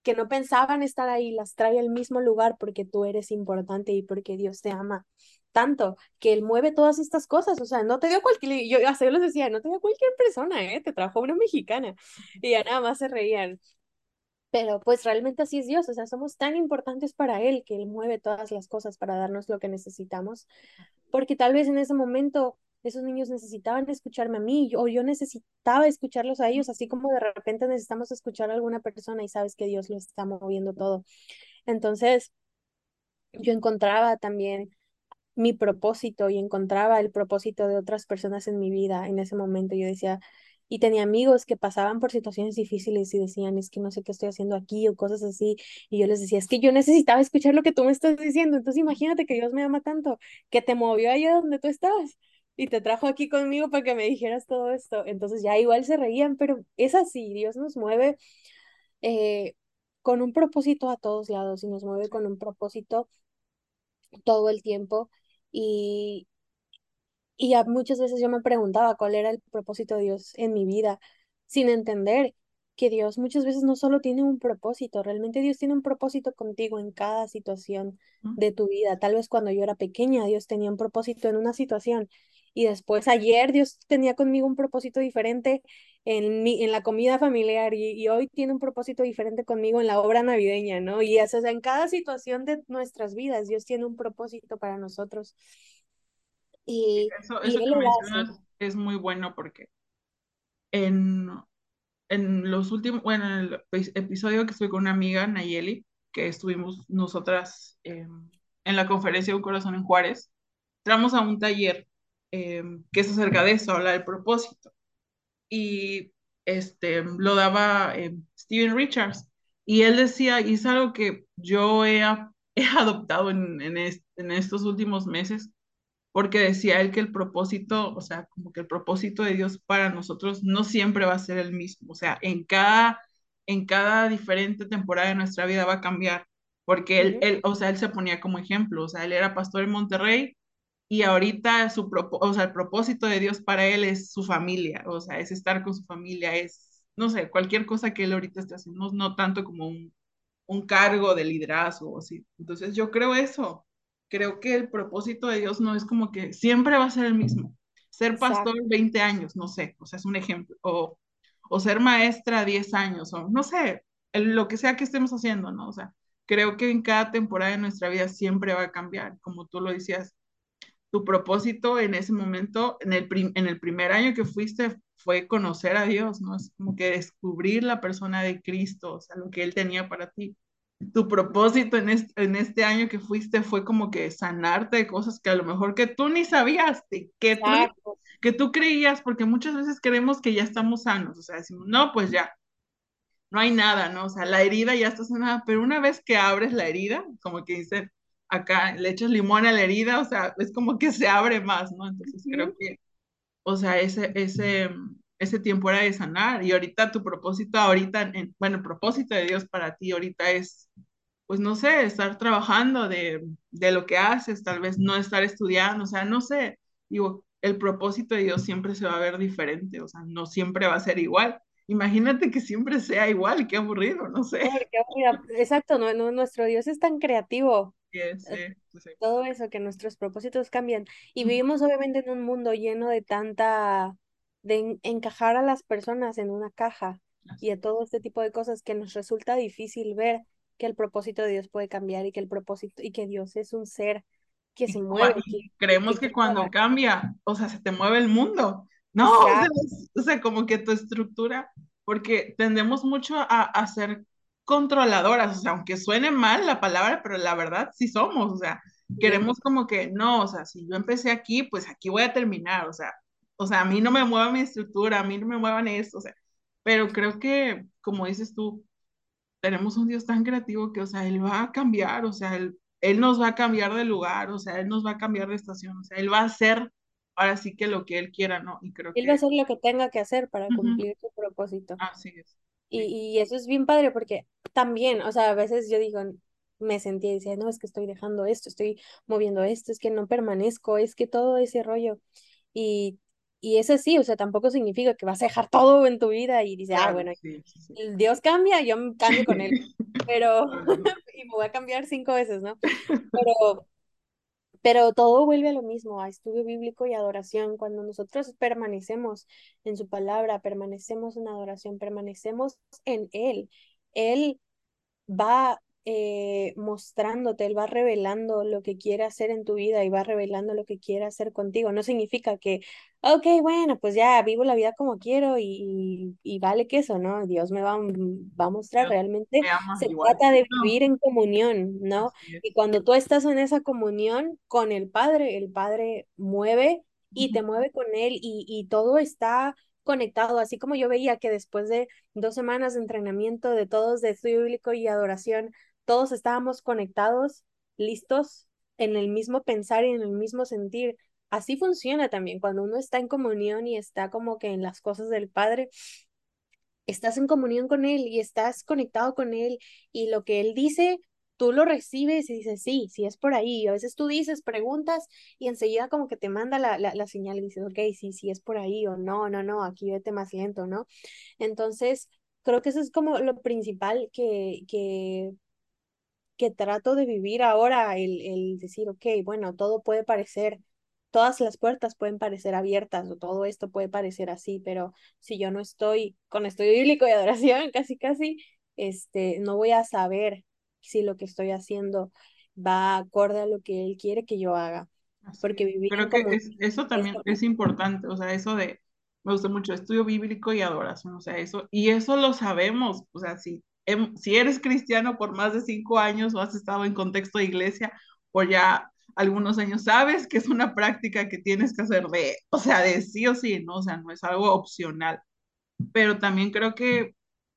que no pensaban estar ahí, las trae al mismo lugar porque tú eres importante y porque Dios te ama tanto que él mueve todas estas cosas, o sea, no te dio cualquier, yo hasta yo les decía, no te dio cualquier persona, ¿eh? te trajo una mexicana y ya nada más se reían. Pero pues realmente así es Dios, o sea, somos tan importantes para Él que Él mueve todas las cosas para darnos lo que necesitamos, porque tal vez en ese momento esos niños necesitaban escucharme a mí o yo necesitaba escucharlos a ellos, así como de repente necesitamos escuchar a alguna persona y sabes que Dios lo está moviendo todo. Entonces, yo encontraba también mi propósito y encontraba el propósito de otras personas en mi vida en ese momento. Yo decía, y tenía amigos que pasaban por situaciones difíciles y decían, es que no sé qué estoy haciendo aquí o cosas así. Y yo les decía, es que yo necesitaba escuchar lo que tú me estás diciendo. Entonces imagínate que Dios me ama tanto, que te movió allá donde tú estabas y te trajo aquí conmigo para que me dijeras todo esto. Entonces ya igual se reían, pero es así, Dios nos mueve eh, con un propósito a todos lados y nos mueve con un propósito todo el tiempo. Y, y muchas veces yo me preguntaba cuál era el propósito de Dios en mi vida, sin entender que Dios muchas veces no solo tiene un propósito, realmente Dios tiene un propósito contigo en cada situación de tu vida. Tal vez cuando yo era pequeña, Dios tenía un propósito en una situación y después ayer Dios tenía conmigo un propósito diferente en, mi, en la comida familiar y, hoy tiene un propósito diferente conmigo en la obra navideña, ¿no? Y eso, en cada situación de nuestras vidas Dios tiene un propósito para nosotros. Y, eso, eso que mencionas es muy bueno porque en, en los últimos, bueno, en el episodio que estuve con una amiga, Nayeli, que estuvimos nosotras en la conferencia de Un Corazón en Juárez, entramos a un taller Em, que es acerca de eso, habla del propósito. Y este, lo daba em, Steven Richards. Y él decía, y es algo que yo he, he adoptado en, en, en estos últimos meses, porque decía él que el propósito, o sea, como que el propósito de Dios para nosotros no siempre va a ser el mismo, o sea, en cada, en cada diferente temporada de nuestra vida va a cambiar, porque él, él, o sea, él se ponía como ejemplo, o sea, él era pastor en Monterrey y ahorita su o sea, el propósito de Dios para él es su familia, o sea, es estar con su familia, es, no sé, cualquier cosa que él ahorita esté haciendo, no, tanto como un, un cargo de liderazgo, o así. Entonces yo creo eso, creo que el propósito de Dios no es como que siempre va a ser el mismo. Ser pastor 20 años, no sé, o sea, es un ejemplo, o, o ser maestra 10 años, o no sé, lo que sea que estemos haciendo, ¿no? O sea, creo que en cada temporada de nuestra vida siempre va a cambiar, como tú lo decías, tu propósito en ese momento, en el, en el primer año que fuiste, fue conocer a Dios, ¿no? Es como que descubrir la persona de Cristo, o sea, lo que Él tenía para ti. Tu propósito en este, en este año que fuiste fue como que sanarte de cosas que a lo mejor que tú ni sabías, que tú, que tú creías, porque muchas veces creemos que ya estamos sanos, o sea, decimos, no, pues ya, no hay nada, ¿no? O sea, la herida ya está sanada, pero una vez que abres la herida, como que dicen, acá le echas limón a la herida, o sea, es como que se abre más, ¿no? Entonces creo que, o sea, ese, ese, ese tiempo era de sanar y ahorita tu propósito, ahorita, en, bueno, el propósito de Dios para ti ahorita es, pues no sé, estar trabajando de, de lo que haces, tal vez no estar estudiando, o sea, no sé, digo, el propósito de Dios siempre se va a ver diferente, o sea, no siempre va a ser igual. Imagínate que siempre sea igual, qué aburrido, no sé. Exacto, no, no, nuestro Dios es tan creativo eh, todo eso, que nuestros propósitos cambian. Y vivimos obviamente en un mundo lleno de tanta, de encajar a las personas en una caja y de todo este tipo de cosas que nos resulta difícil ver que el propósito de Dios puede cambiar y que el propósito y que Dios es un ser que se mueve. creemos que, cuando cambia, o sea, se te mueve el mundo. No, o sea, como que tu estructura, porque tendemos mucho a, a ser controladoras, o sea, aunque suene mal la palabra, pero la verdad sí somos, o sea, queremos como que, no, o sea, si yo empecé aquí, pues aquí voy a terminar, o sea, o sea, a mí no me mueva mi estructura, a mí no me muevan esto, o sea, pero creo que, como dices tú, tenemos un Dios tan creativo que, o sea, Él va a cambiar, o sea, Él, él nos va a cambiar de lugar, o sea, Él nos va a cambiar de estación, o sea, Él va a hacer ahora sí que lo que Él quiera, ¿no? Y creo Él va a que, hacer lo que tenga que hacer para ujú, cumplir su propósito. así es, Y, y eso es bien padre porque también, o sea, a veces yo digo, me sentía y decía, no, es que estoy dejando esto, estoy moviendo esto, es que no permanezco, es que todo ese rollo. Y, y es así, o sea, tampoco significa que vas a dejar todo en tu vida y dice, ah, claro, bueno, sí, sí. Dios cambia, yo cambio con él, pero, y me voy a cambiar cinco veces, ¿no? Pero pero todo vuelve a lo mismo, a estudio bíblico y adoración. Cuando nosotros permanecemos en su palabra, permanecemos en adoración, permanecemos en Él, Él va eh, mostrándote, Él va revelando lo que quiere hacer en tu vida y va revelando lo que quiere hacer contigo. No significa que, ok, bueno, pues ya vivo la vida como quiero y, y, y vale que eso, ¿no? Dios me va, va a mostrar realmente. Se igual. trata de No, vivir en comunión, ¿no? Y cuando tú estás en esa comunión con el Padre, el Padre mueve y te mueve con Él y, y todo está conectado, así como yo veía que después de dos semanas de entrenamiento de todos de estudio bíblico y adoración, todos estábamos conectados, listos, en el mismo pensar y en el mismo sentir. Así funciona también cuando uno está en comunión y está como que en las cosas del Padre, estás en comunión con Él y estás conectado con Él y lo que Él dice, tú lo recibes y dices, sí, sí es por ahí. Y a veces tú dices, preguntas y enseguida como que te manda la, la, la señal y dices, ok, sí, sí es por ahí o no, no, no, aquí vete más lento, ¿no? Entonces, creo que eso es como lo principal que, que que trato de vivir ahora, el, el decir, ok, bueno, todo puede parecer, todas las puertas pueden parecer abiertas o todo esto puede parecer así, pero si yo no estoy con estudio bíblico y adoración, casi, casi, este, no voy a saber si lo que estoy haciendo va acorde a lo que Él quiere que yo haga, Así porque vivir Creo que es, eso es también es importante, o sea, eso de, me gusta mucho, estudio bíblico y adoración, o sea, eso, y eso lo sabemos, o sea, si, em- si eres cristiano por más de cinco años o has estado en contexto de iglesia por ya algunos años, sabes que es una práctica que tienes que hacer de, o sea, de sí o sí, ¿no? O sea, no es algo opcional, pero también creo que,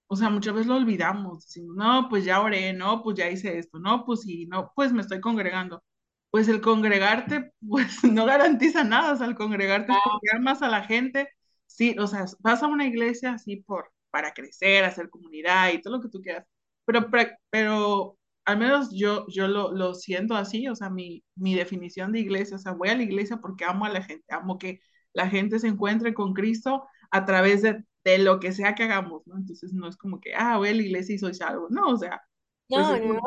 o sea, muchas veces lo olvidamos, decimos, no, pues ya oré, no, pues ya hice esto, no, pues sí, no, pues me estoy congregando. Pues el congregarte, pues no garantiza nada, o sea, el congregarte porque amas a la gente, sí, o sea, vas a una iglesia así por, para crecer, hacer comunidad y todo lo que tú quieras, pero, pero al menos yo, yo lo, lo siento así, o sea, mi, mi definición de iglesia, o sea, voy a la iglesia porque amo a la gente, amo que la gente se encuentre con Cristo a través de, de lo que sea que hagamos, ¿no? Entonces no es como que, ah, voy a la iglesia y soy salvo, no, o sea, pues No, no.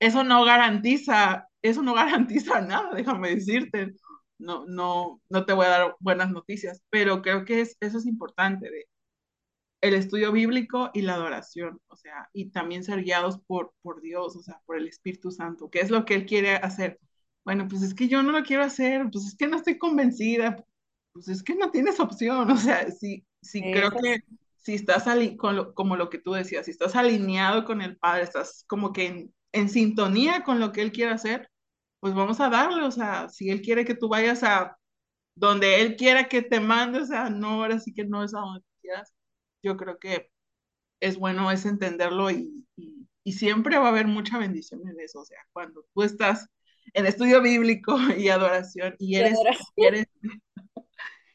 eso no garantiza, eso no garantiza nada, déjame decirte, no, no, no te voy a dar buenas noticias, pero creo que es, eso es importante, de el estudio bíblico y la adoración, o sea, y también ser guiados por, por Dios, o sea, por el Espíritu Santo, que es lo que Él quiere hacer. Bueno, pues es que yo no lo quiero hacer, pues es que no estoy convencida, pues es que no tienes opción, o sea, sí, sí creo Es que si estás con lo, como lo que tú decías, si estás alineado con el Padre, estás como que en, en sintonía con lo que Él quiere hacer, pues vamos a darle, o sea, si Él quiere que tú vayas a donde Él quiera que te mande, o sea, no, ahora sí que no es a donde quieras, yo creo que es bueno es entenderlo y, y, y, siempre va a haber mucha bendición en eso, o sea, cuando tú estás en estudio bíblico y adoración y eres, adoración. y eres,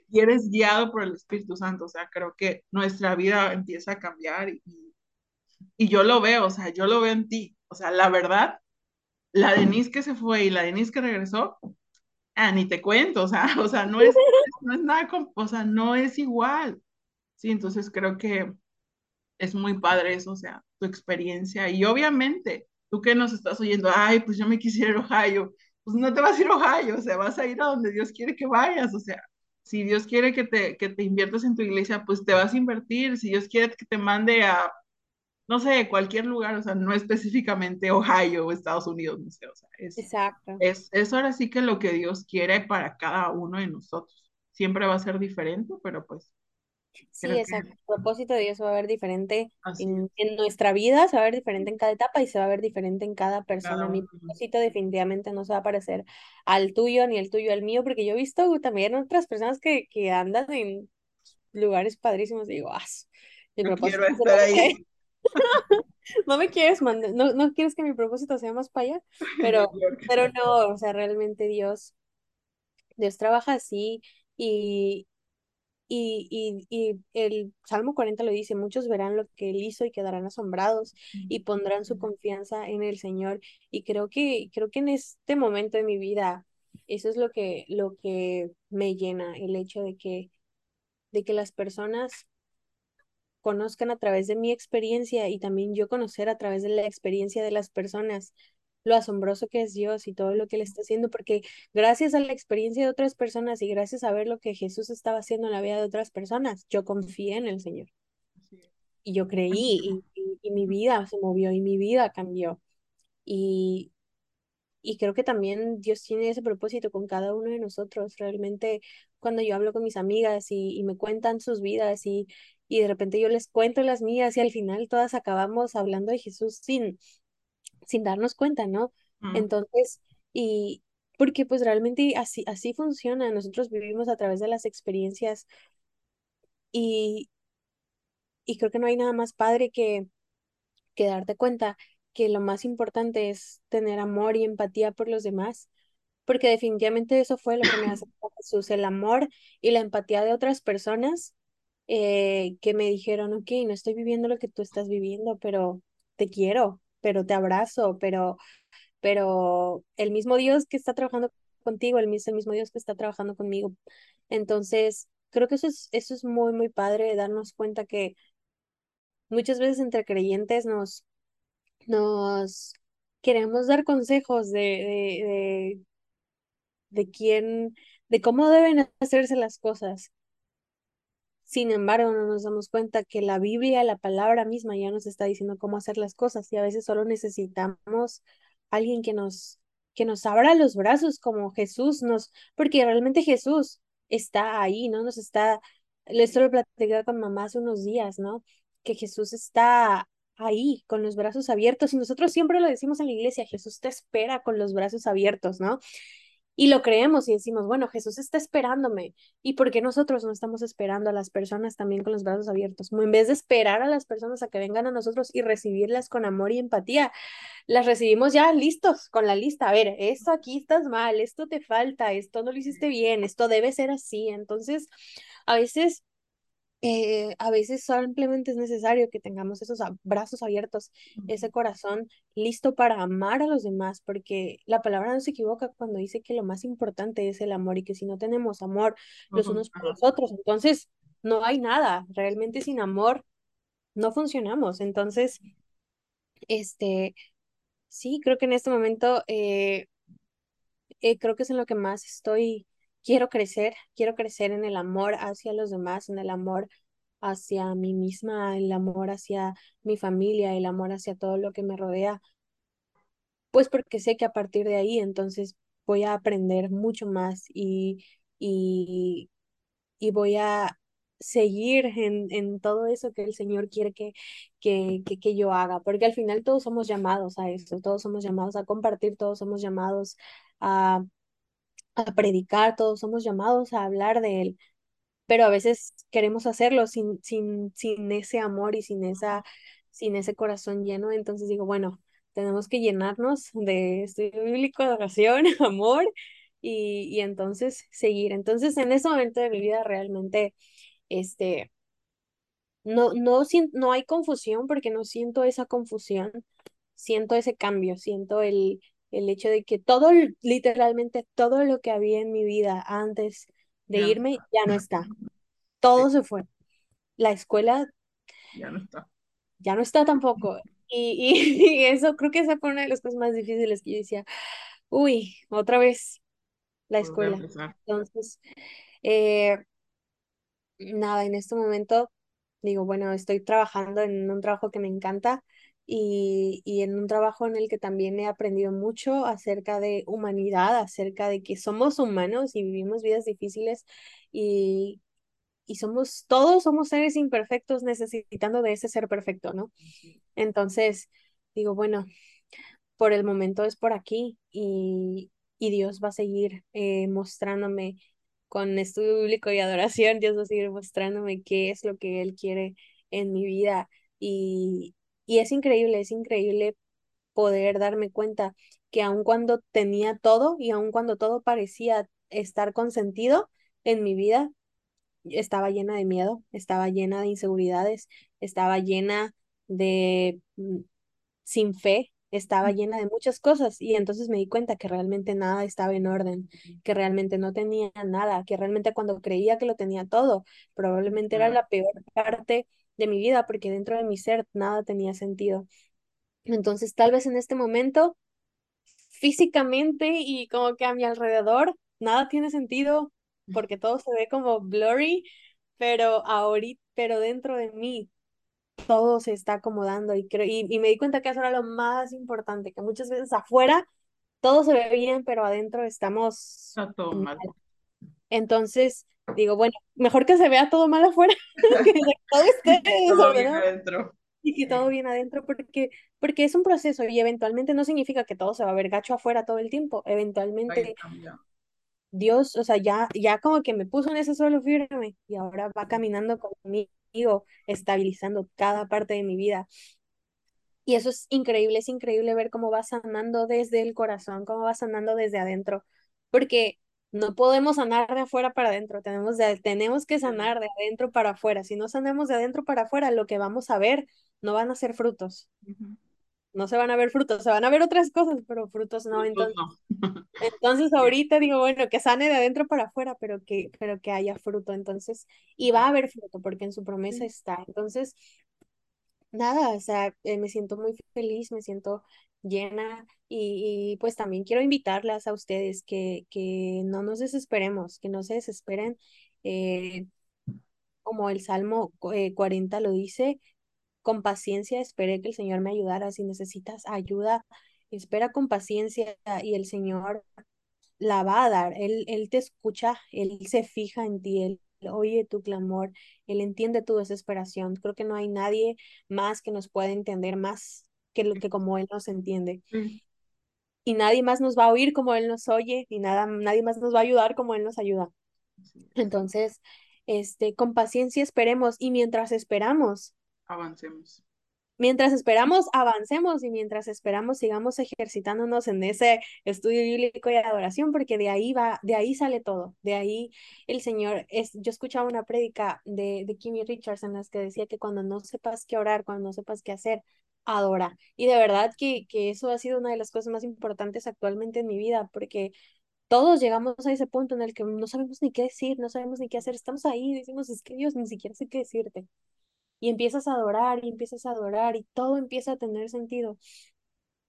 y eres guiado por el Espíritu Santo, o sea, creo que nuestra vida empieza a cambiar y, y yo lo veo, o sea, yo lo veo en ti, o sea, la verdad, la Denise que se fue y la Denise que regresó, ah, ni te cuento, o sea, o sea, no es, no es nada, o sea, no es igual, sí, entonces creo que es muy padre eso, o sea, tu experiencia. Y obviamente, tú que nos estás oyendo, ay, pues yo me quisiera ir a Ohio, pues no te vas a ir a Ohio, o sea, vas a ir a donde Dios quiere que vayas, o sea, si Dios quiere que te, que te inviertas en tu iglesia, pues te vas a invertir, si Dios quiere que te mande a, no sé, cualquier lugar, o sea, no específicamente Ohio o Estados Unidos, no sé, o sea, es, Exacto. es, es ahora sí que lo que Dios quiere para cada uno de nosotros. Siempre va a ser diferente, pero pues Sí, exacto. El propósito de Dios va a ver diferente en, en, nuestra vida, se va a ver diferente en cada etapa y se va a ver diferente en cada persona. Mi propósito definitivamente no se va a parecer al tuyo ni el tuyo al mío, porque yo he visto también otras personas que, que andan en lugares padrísimos y digo, ah, mi propósito quiero estar ahí. no me quieres mandar, no, no quieres que mi propósito sea más para allá, pero, pero no, o sea, realmente Dios, Dios trabaja así y, y, y, y, el Salmo 40 lo dice, muchos verán lo que él hizo y quedarán asombrados y pondrán su confianza en el Señor. Y creo que, creo que en este momento de mi vida, eso es lo que, lo que me llena, el hecho de que, de que las personas conozcan a través de mi experiencia y también yo conocer a través de la experiencia de las personas lo asombroso que es Dios y todo lo que Él está haciendo, porque gracias a la experiencia de otras personas y gracias a ver lo que Jesús estaba haciendo en la vida de otras personas, yo confié en el Señor. Y yo creí y, y, mi vida se movió y mi vida cambió. Y, y creo que también Dios tiene ese propósito con cada uno de nosotros. Realmente cuando yo hablo con mis amigas y, y me cuentan sus vidas y, y de repente yo les cuento las mías y al final todas acabamos hablando de Jesús sin, sin darnos cuenta, ¿no? Mm. Entonces, y porque pues realmente así, así funciona, nosotros vivimos a través de las experiencias y, y creo que no hay nada más padre que, que darte cuenta que lo más importante es tener amor y empatía por los demás, porque definitivamente eso fue lo que me hace Jesús, el amor y la empatía de otras personas eh, que me dijeron, ok, no estoy viviendo lo que tú estás viviendo, pero te quiero, pero te abrazo, pero, pero el mismo Dios que está trabajando contigo, el mismo, el mismo Dios que está trabajando conmigo. Entonces, creo que eso es, eso es muy, muy padre, darnos cuenta que muchas veces entre creyentes nos, nos queremos dar consejos de, de, de, de quién, de cómo deben hacerse las cosas. Sin embargo, no nos damos cuenta que la Biblia, la palabra misma, ya nos está diciendo cómo hacer las cosas y a veces solo necesitamos alguien que nos, que nos abra los brazos como Jesús nos, porque realmente Jesús está ahí, ¿no? Nos está, esto lo platicé con mamá hace unos días, ¿no? Que Jesús está ahí con los brazos abiertos y nosotros siempre lo decimos en la iglesia, Jesús te espera con los brazos abiertos, ¿no? Y lo creemos y decimos, bueno, Jesús está esperándome. ¿Y por qué nosotros no estamos esperando a las personas también con los brazos abiertos? En vez de esperar a las personas a que vengan a nosotros y recibirlas con amor y empatía, las recibimos ya listos con la lista. A ver, esto aquí estás mal, esto te falta, esto no lo hiciste bien, esto debe ser así. Entonces, a veces eh, a veces simplemente es necesario que tengamos esos brazos abiertos, ese corazón listo para amar a los demás, porque la palabra no se equivoca cuando dice que lo más importante es el amor y que si no tenemos amor los unos por los otros, entonces no hay nada, realmente sin amor no funcionamos. Entonces, este, sí, creo que en este momento, eh, eh, creo que es en lo que más estoy quiero crecer, quiero crecer en el amor hacia los demás, en el amor hacia mí misma, el amor hacia mi familia, el amor hacia todo lo que me rodea, pues porque sé que a partir de ahí entonces voy a aprender mucho más y, y, y voy a seguir en, en, todo eso que el Señor quiere que, que, que, que, yo haga, porque al final todos somos llamados a eso, todos somos llamados a compartir, todos somos llamados a a predicar, todos somos llamados a hablar de Él, pero a veces queremos hacerlo sin, sin, sin ese amor y sin, esa, sin ese corazón lleno. Entonces digo, bueno, tenemos que llenarnos de estudio bíblico, de oración, amor y, y entonces seguir. Entonces en ese momento de mi vida realmente, este, no, no, no hay confusión porque no siento esa confusión, siento ese cambio, siento el, el hecho de que todo, literalmente todo lo que había en mi vida antes de irme ya no está. Todo se fue. La escuela ya no está. Ya no está tampoco. Y, y, eso creo que esa fue una de las cosas más difíciles que yo decía, uy, otra vez la escuela. Entonces, eh, nada, en este momento digo, bueno, estoy trabajando en un trabajo que me encanta y, y, en un trabajo en el que también he aprendido mucho acerca de humanidad, acerca de que somos humanos y vivimos vidas difíciles y, y somos, todos somos seres imperfectos necesitando de ese ser perfecto, ¿no? Entonces, digo, bueno, por el momento es por aquí y, y Dios va a seguir eh, mostrándome con estudio bíblico y adoración, Dios va a seguir mostrándome qué es lo que Él quiere en mi vida y, y es increíble, es increíble poder darme cuenta que aun cuando tenía todo y aun cuando todo parecía estar consentido en mi vida, estaba llena de miedo, estaba llena de inseguridades, estaba llena de mm, sin fe, estaba llena de muchas cosas y entonces me di cuenta que realmente nada estaba en orden, que realmente no tenía nada, que realmente cuando creía que lo tenía todo, probablemente era la peor parte de mi vida porque dentro de mi ser nada tenía sentido. Entonces tal vez en este momento, físicamente y como que a mi alrededor, nada tiene sentido porque todo se ve como blurry, pero ahorita, pero dentro de mí todo se está acomodando y, creo, y, me di cuenta que eso era lo más importante, que muchas veces afuera todo se ve bien, pero adentro estamos... todo mal. Entonces, digo, bueno, mejor que se vea todo mal afuera, que todo esté adentro. Y que todo bien adentro, porque, porque es un proceso y eventualmente no significa que todo se va a ver gacho afuera todo el tiempo. Eventualmente Dios, o sea, ya, ya como que me puso en ese suelo firme y ahora va caminando conmigo, estabilizando cada parte de mi vida. Y eso es increíble, es increíble ver cómo va sanando desde el corazón, cómo va sanando desde adentro, porque no podemos sanar de afuera para adentro, tenemos, tenemos que sanar de adentro para afuera. Si no sanamos de adentro para afuera, lo que vamos a ver no van a ser frutos no se van a ver frutos, se van a ver otras cosas, pero frutos no. entonces, entonces ahorita digo, bueno, que sane de adentro para afuera, pero que, pero que haya fruto. Entonces, y va a haber fruto porque en su promesa está. Entonces, nada, o sea, eh, me siento muy feliz, me siento llena y, pues también quiero invitarlas a ustedes que, que no nos desesperemos, que no se desesperen. Eh, como el Salmo 40 eh, lo dice, con paciencia esperé que el Señor me ayudara. Si necesitas ayuda, espera con paciencia y el Señor la va a dar. Él, él te escucha, Él se fija en ti, Él oye tu clamor, Él entiende tu desesperación. Creo que no hay nadie más que nos pueda entender más que lo que como Él nos entiende. Y nadie más nos va a oír como Él nos oye y nada, nadie más nos va a ayudar como Él nos ayuda. Entonces, este, con paciencia esperemos y mientras esperamos, avancemos. Mientras esperamos, avancemos y mientras esperamos, sigamos ejercitándonos en ese estudio bíblico y adoración, porque de ahí va, de ahí sale todo, de ahí el Señor es, yo escuchaba una prédica de, de Kimmy Richards en las que decía que cuando no sepas qué orar, cuando no sepas qué hacer, adora. Y de verdad que, que eso ha sido una de las cosas más importantes actualmente en mi vida, porque todos llegamos a ese punto en el que no sabemos ni qué decir, no sabemos ni qué hacer, estamos ahí, decimos, es que Dios ni siquiera sé qué decirte y empiezas a adorar y empiezas a adorar y todo empieza a tener sentido.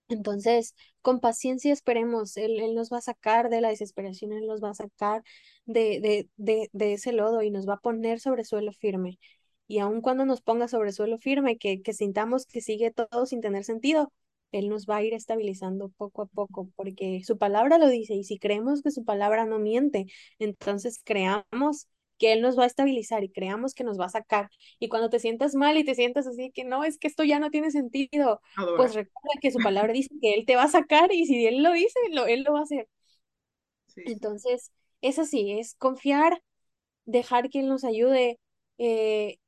Entonces, con paciencia esperemos, él, él, nos va a sacar de la desesperación, Él nos va a sacar de, de, de, de, ese lodo y nos va a poner sobre suelo firme. Y aun cuando nos ponga sobre suelo firme, que, que sintamos que sigue todo sin tener sentido, Él nos va a ir estabilizando poco a poco, porque su palabra lo dice, y si creemos que su palabra no miente, entonces creamos que Él nos va a estabilizar y creamos que nos va a sacar. Y cuando te sientas mal y te sientas así, que no, es que esto ya no tiene sentido, pues recuerda que su palabra dice que Él te va a sacar y si Él lo dice, lo, Él lo va a hacer. Entonces, es así, es confiar, dejar que Él nos ayude, eh,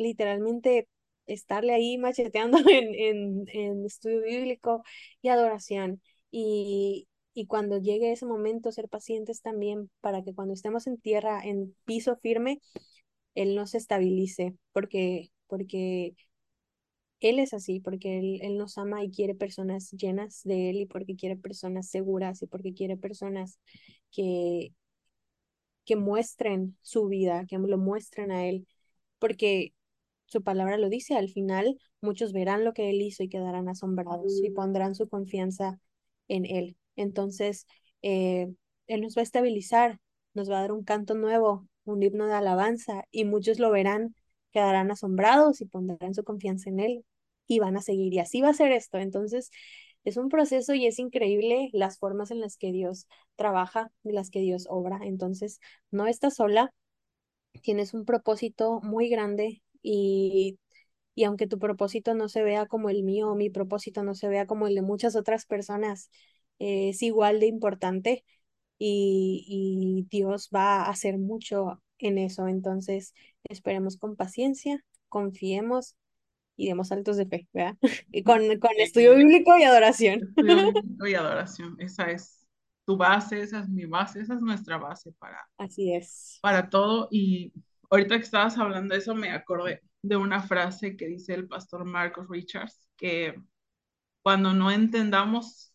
literalmente estarle ahí macheteando en, en, en estudio bíblico y adoración. Y, y cuando llegue ese momento ser pacientes también para que cuando estemos en tierra, en piso firme, Él nos estabilice, porque, porque Él es así, porque él, él nos ama y quiere personas llenas de Él y porque quiere personas seguras y porque quiere personas que, que muestren su vida, que lo muestren a Él, porque su palabra lo dice, al final muchos verán lo que Él hizo y quedarán asombrados y pondrán su confianza en Él. Entonces, eh, Él nos va a estabilizar, nos va a dar un canto nuevo, un himno de alabanza, y muchos lo verán, quedarán asombrados y pondrán su confianza en Él y van a seguir. Y así va a ser esto. Entonces, es un proceso y es increíble las formas en las que Dios trabaja, las que Dios obra. Entonces, no estás sola, tienes un propósito muy grande y, y aunque tu propósito no se vea como el mío, mi propósito no se vea como el de muchas otras personas, eh, es igual de importante y, y Dios va a hacer mucho en eso. Entonces, esperemos con paciencia, confiemos y demos saltos de fe, ¿verdad? Y con, con estudio bíblico y adoración. Estudio bíblico y adoración. Esa es tu base, esa es mi base, esa es nuestra base para, Así es. para todo. Y ahorita que estabas hablando de eso, me acordé de una frase que dice el pastor Marcos Richards, que cuando no entendamos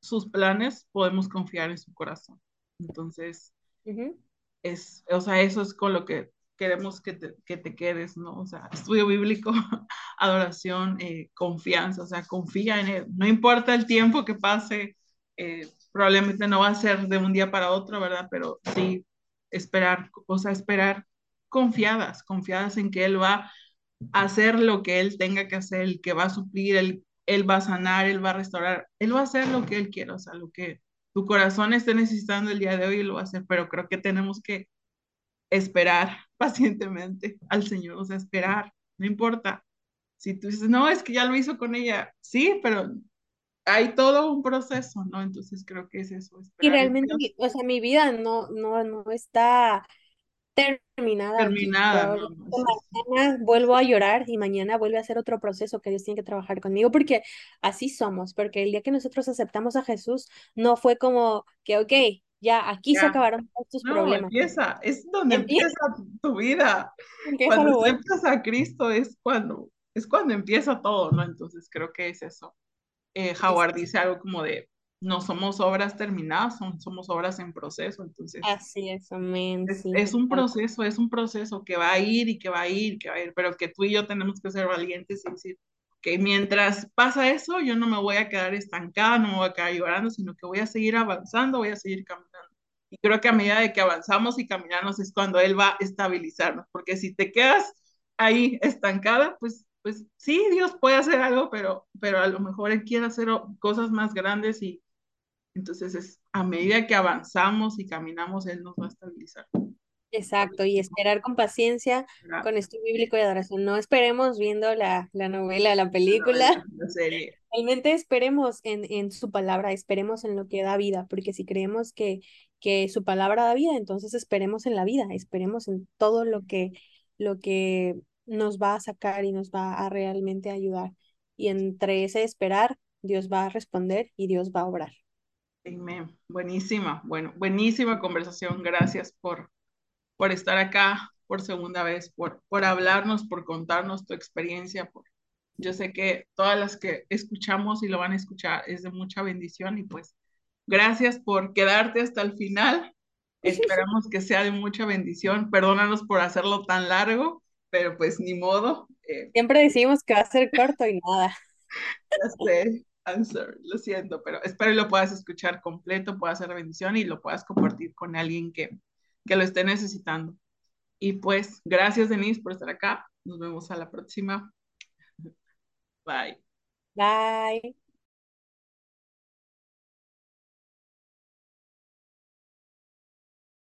sus planes, podemos confiar en su corazón. Entonces, Ujú. es, o sea, eso es con lo que queremos que te, que te quedes, ¿no? O sea, estudio bíblico, adoración, eh, confianza, o sea, confía en Él. No importa el tiempo que pase, eh, probablemente no va a ser de un día para otro, ¿verdad? Pero sí esperar, o sea, esperar confiadas, confiadas en que Él va a hacer lo que Él tenga que hacer, el que va a suplir, Él, él va a sanar, Él va a restaurar, Él va a hacer lo que Él quiera, o sea, lo que tu corazón esté necesitando el día de hoy, lo va a hacer, pero creo que tenemos que esperar pacientemente al Señor, o sea, esperar, no importa. Si tú dices, no, es que ya lo hizo con ella, sí, pero hay todo un proceso, ¿no? Entonces creo que es eso, Y esperar realmente, o sea, mi vida no, no, no está terminada. Terminada, no, no, mañana vuelvo a llorar y mañana vuelve a ser otro proceso que Dios tiene que trabajar conmigo porque así somos, porque el día que nosotros aceptamos a Jesús no fue como que, ok, ya aquí se acabaron todos tus No, problemas. empieza, es donde Empieza, empieza tu vida. empieza Cuando aceptas a Cristo es cuando, es cuando empieza todo, ¿no? Entonces creo que es eso. Eh, Howard dice algo como de, no somos obras terminadas, son, somos obras en proceso, entonces Así es, amén, es, sí. es un tal- proceso, es un proceso que va a ir y que va a ir, que va a ir, pero que tú y yo tenemos que ser valientes y decir, que mientras pasa eso, yo no me voy a quedar estancada, no me voy a quedar llorando, sino que voy a seguir avanzando, voy a seguir caminando. Y creo que a medida de que avanzamos y caminamos es cuando Él va a estabilizarnos, porque si te quedas ahí estancada, pues, pues sí, Dios puede hacer algo, pero, pero a lo mejor Él quiere hacer cosas más grandes y entonces es a medida que avanzamos y caminamos, Él nos va a estabilizar. Exacto, y esperar con paciencia, con estudio bíblico y adoración. No esperemos viendo la, la novela, la La película. novela, la serie. Realmente esperemos en, en su palabra, esperemos en lo que da vida, porque si creemos que, que su palabra da vida, entonces esperemos en la vida, esperemos en todo lo que, lo que nos va a sacar y nos va a realmente ayudar. Y entre ese esperar, Dios va a responder y Dios va a obrar. Amén. Buenísima, bueno, buenísima conversación. Gracias por, por estar acá por segunda vez, por, por hablarnos, por contarnos tu experiencia. Por, yo sé que todas las que escuchamos y lo van a escuchar es de mucha bendición y pues gracias por quedarte hasta el final. Esperamos que sea de mucha bendición. Perdónanos por hacerlo tan largo, pero pues ni modo. Eh, Siempre decimos que va a ser corto y nada. ya sé, I'm lo siento, pero espero lo puedas escuchar completo, pueda ser de bendición y lo puedas compartir con alguien que, que lo esté necesitando. Y pues, gracias Denise por estar acá. Nos vemos a la próxima. Bye. Bye.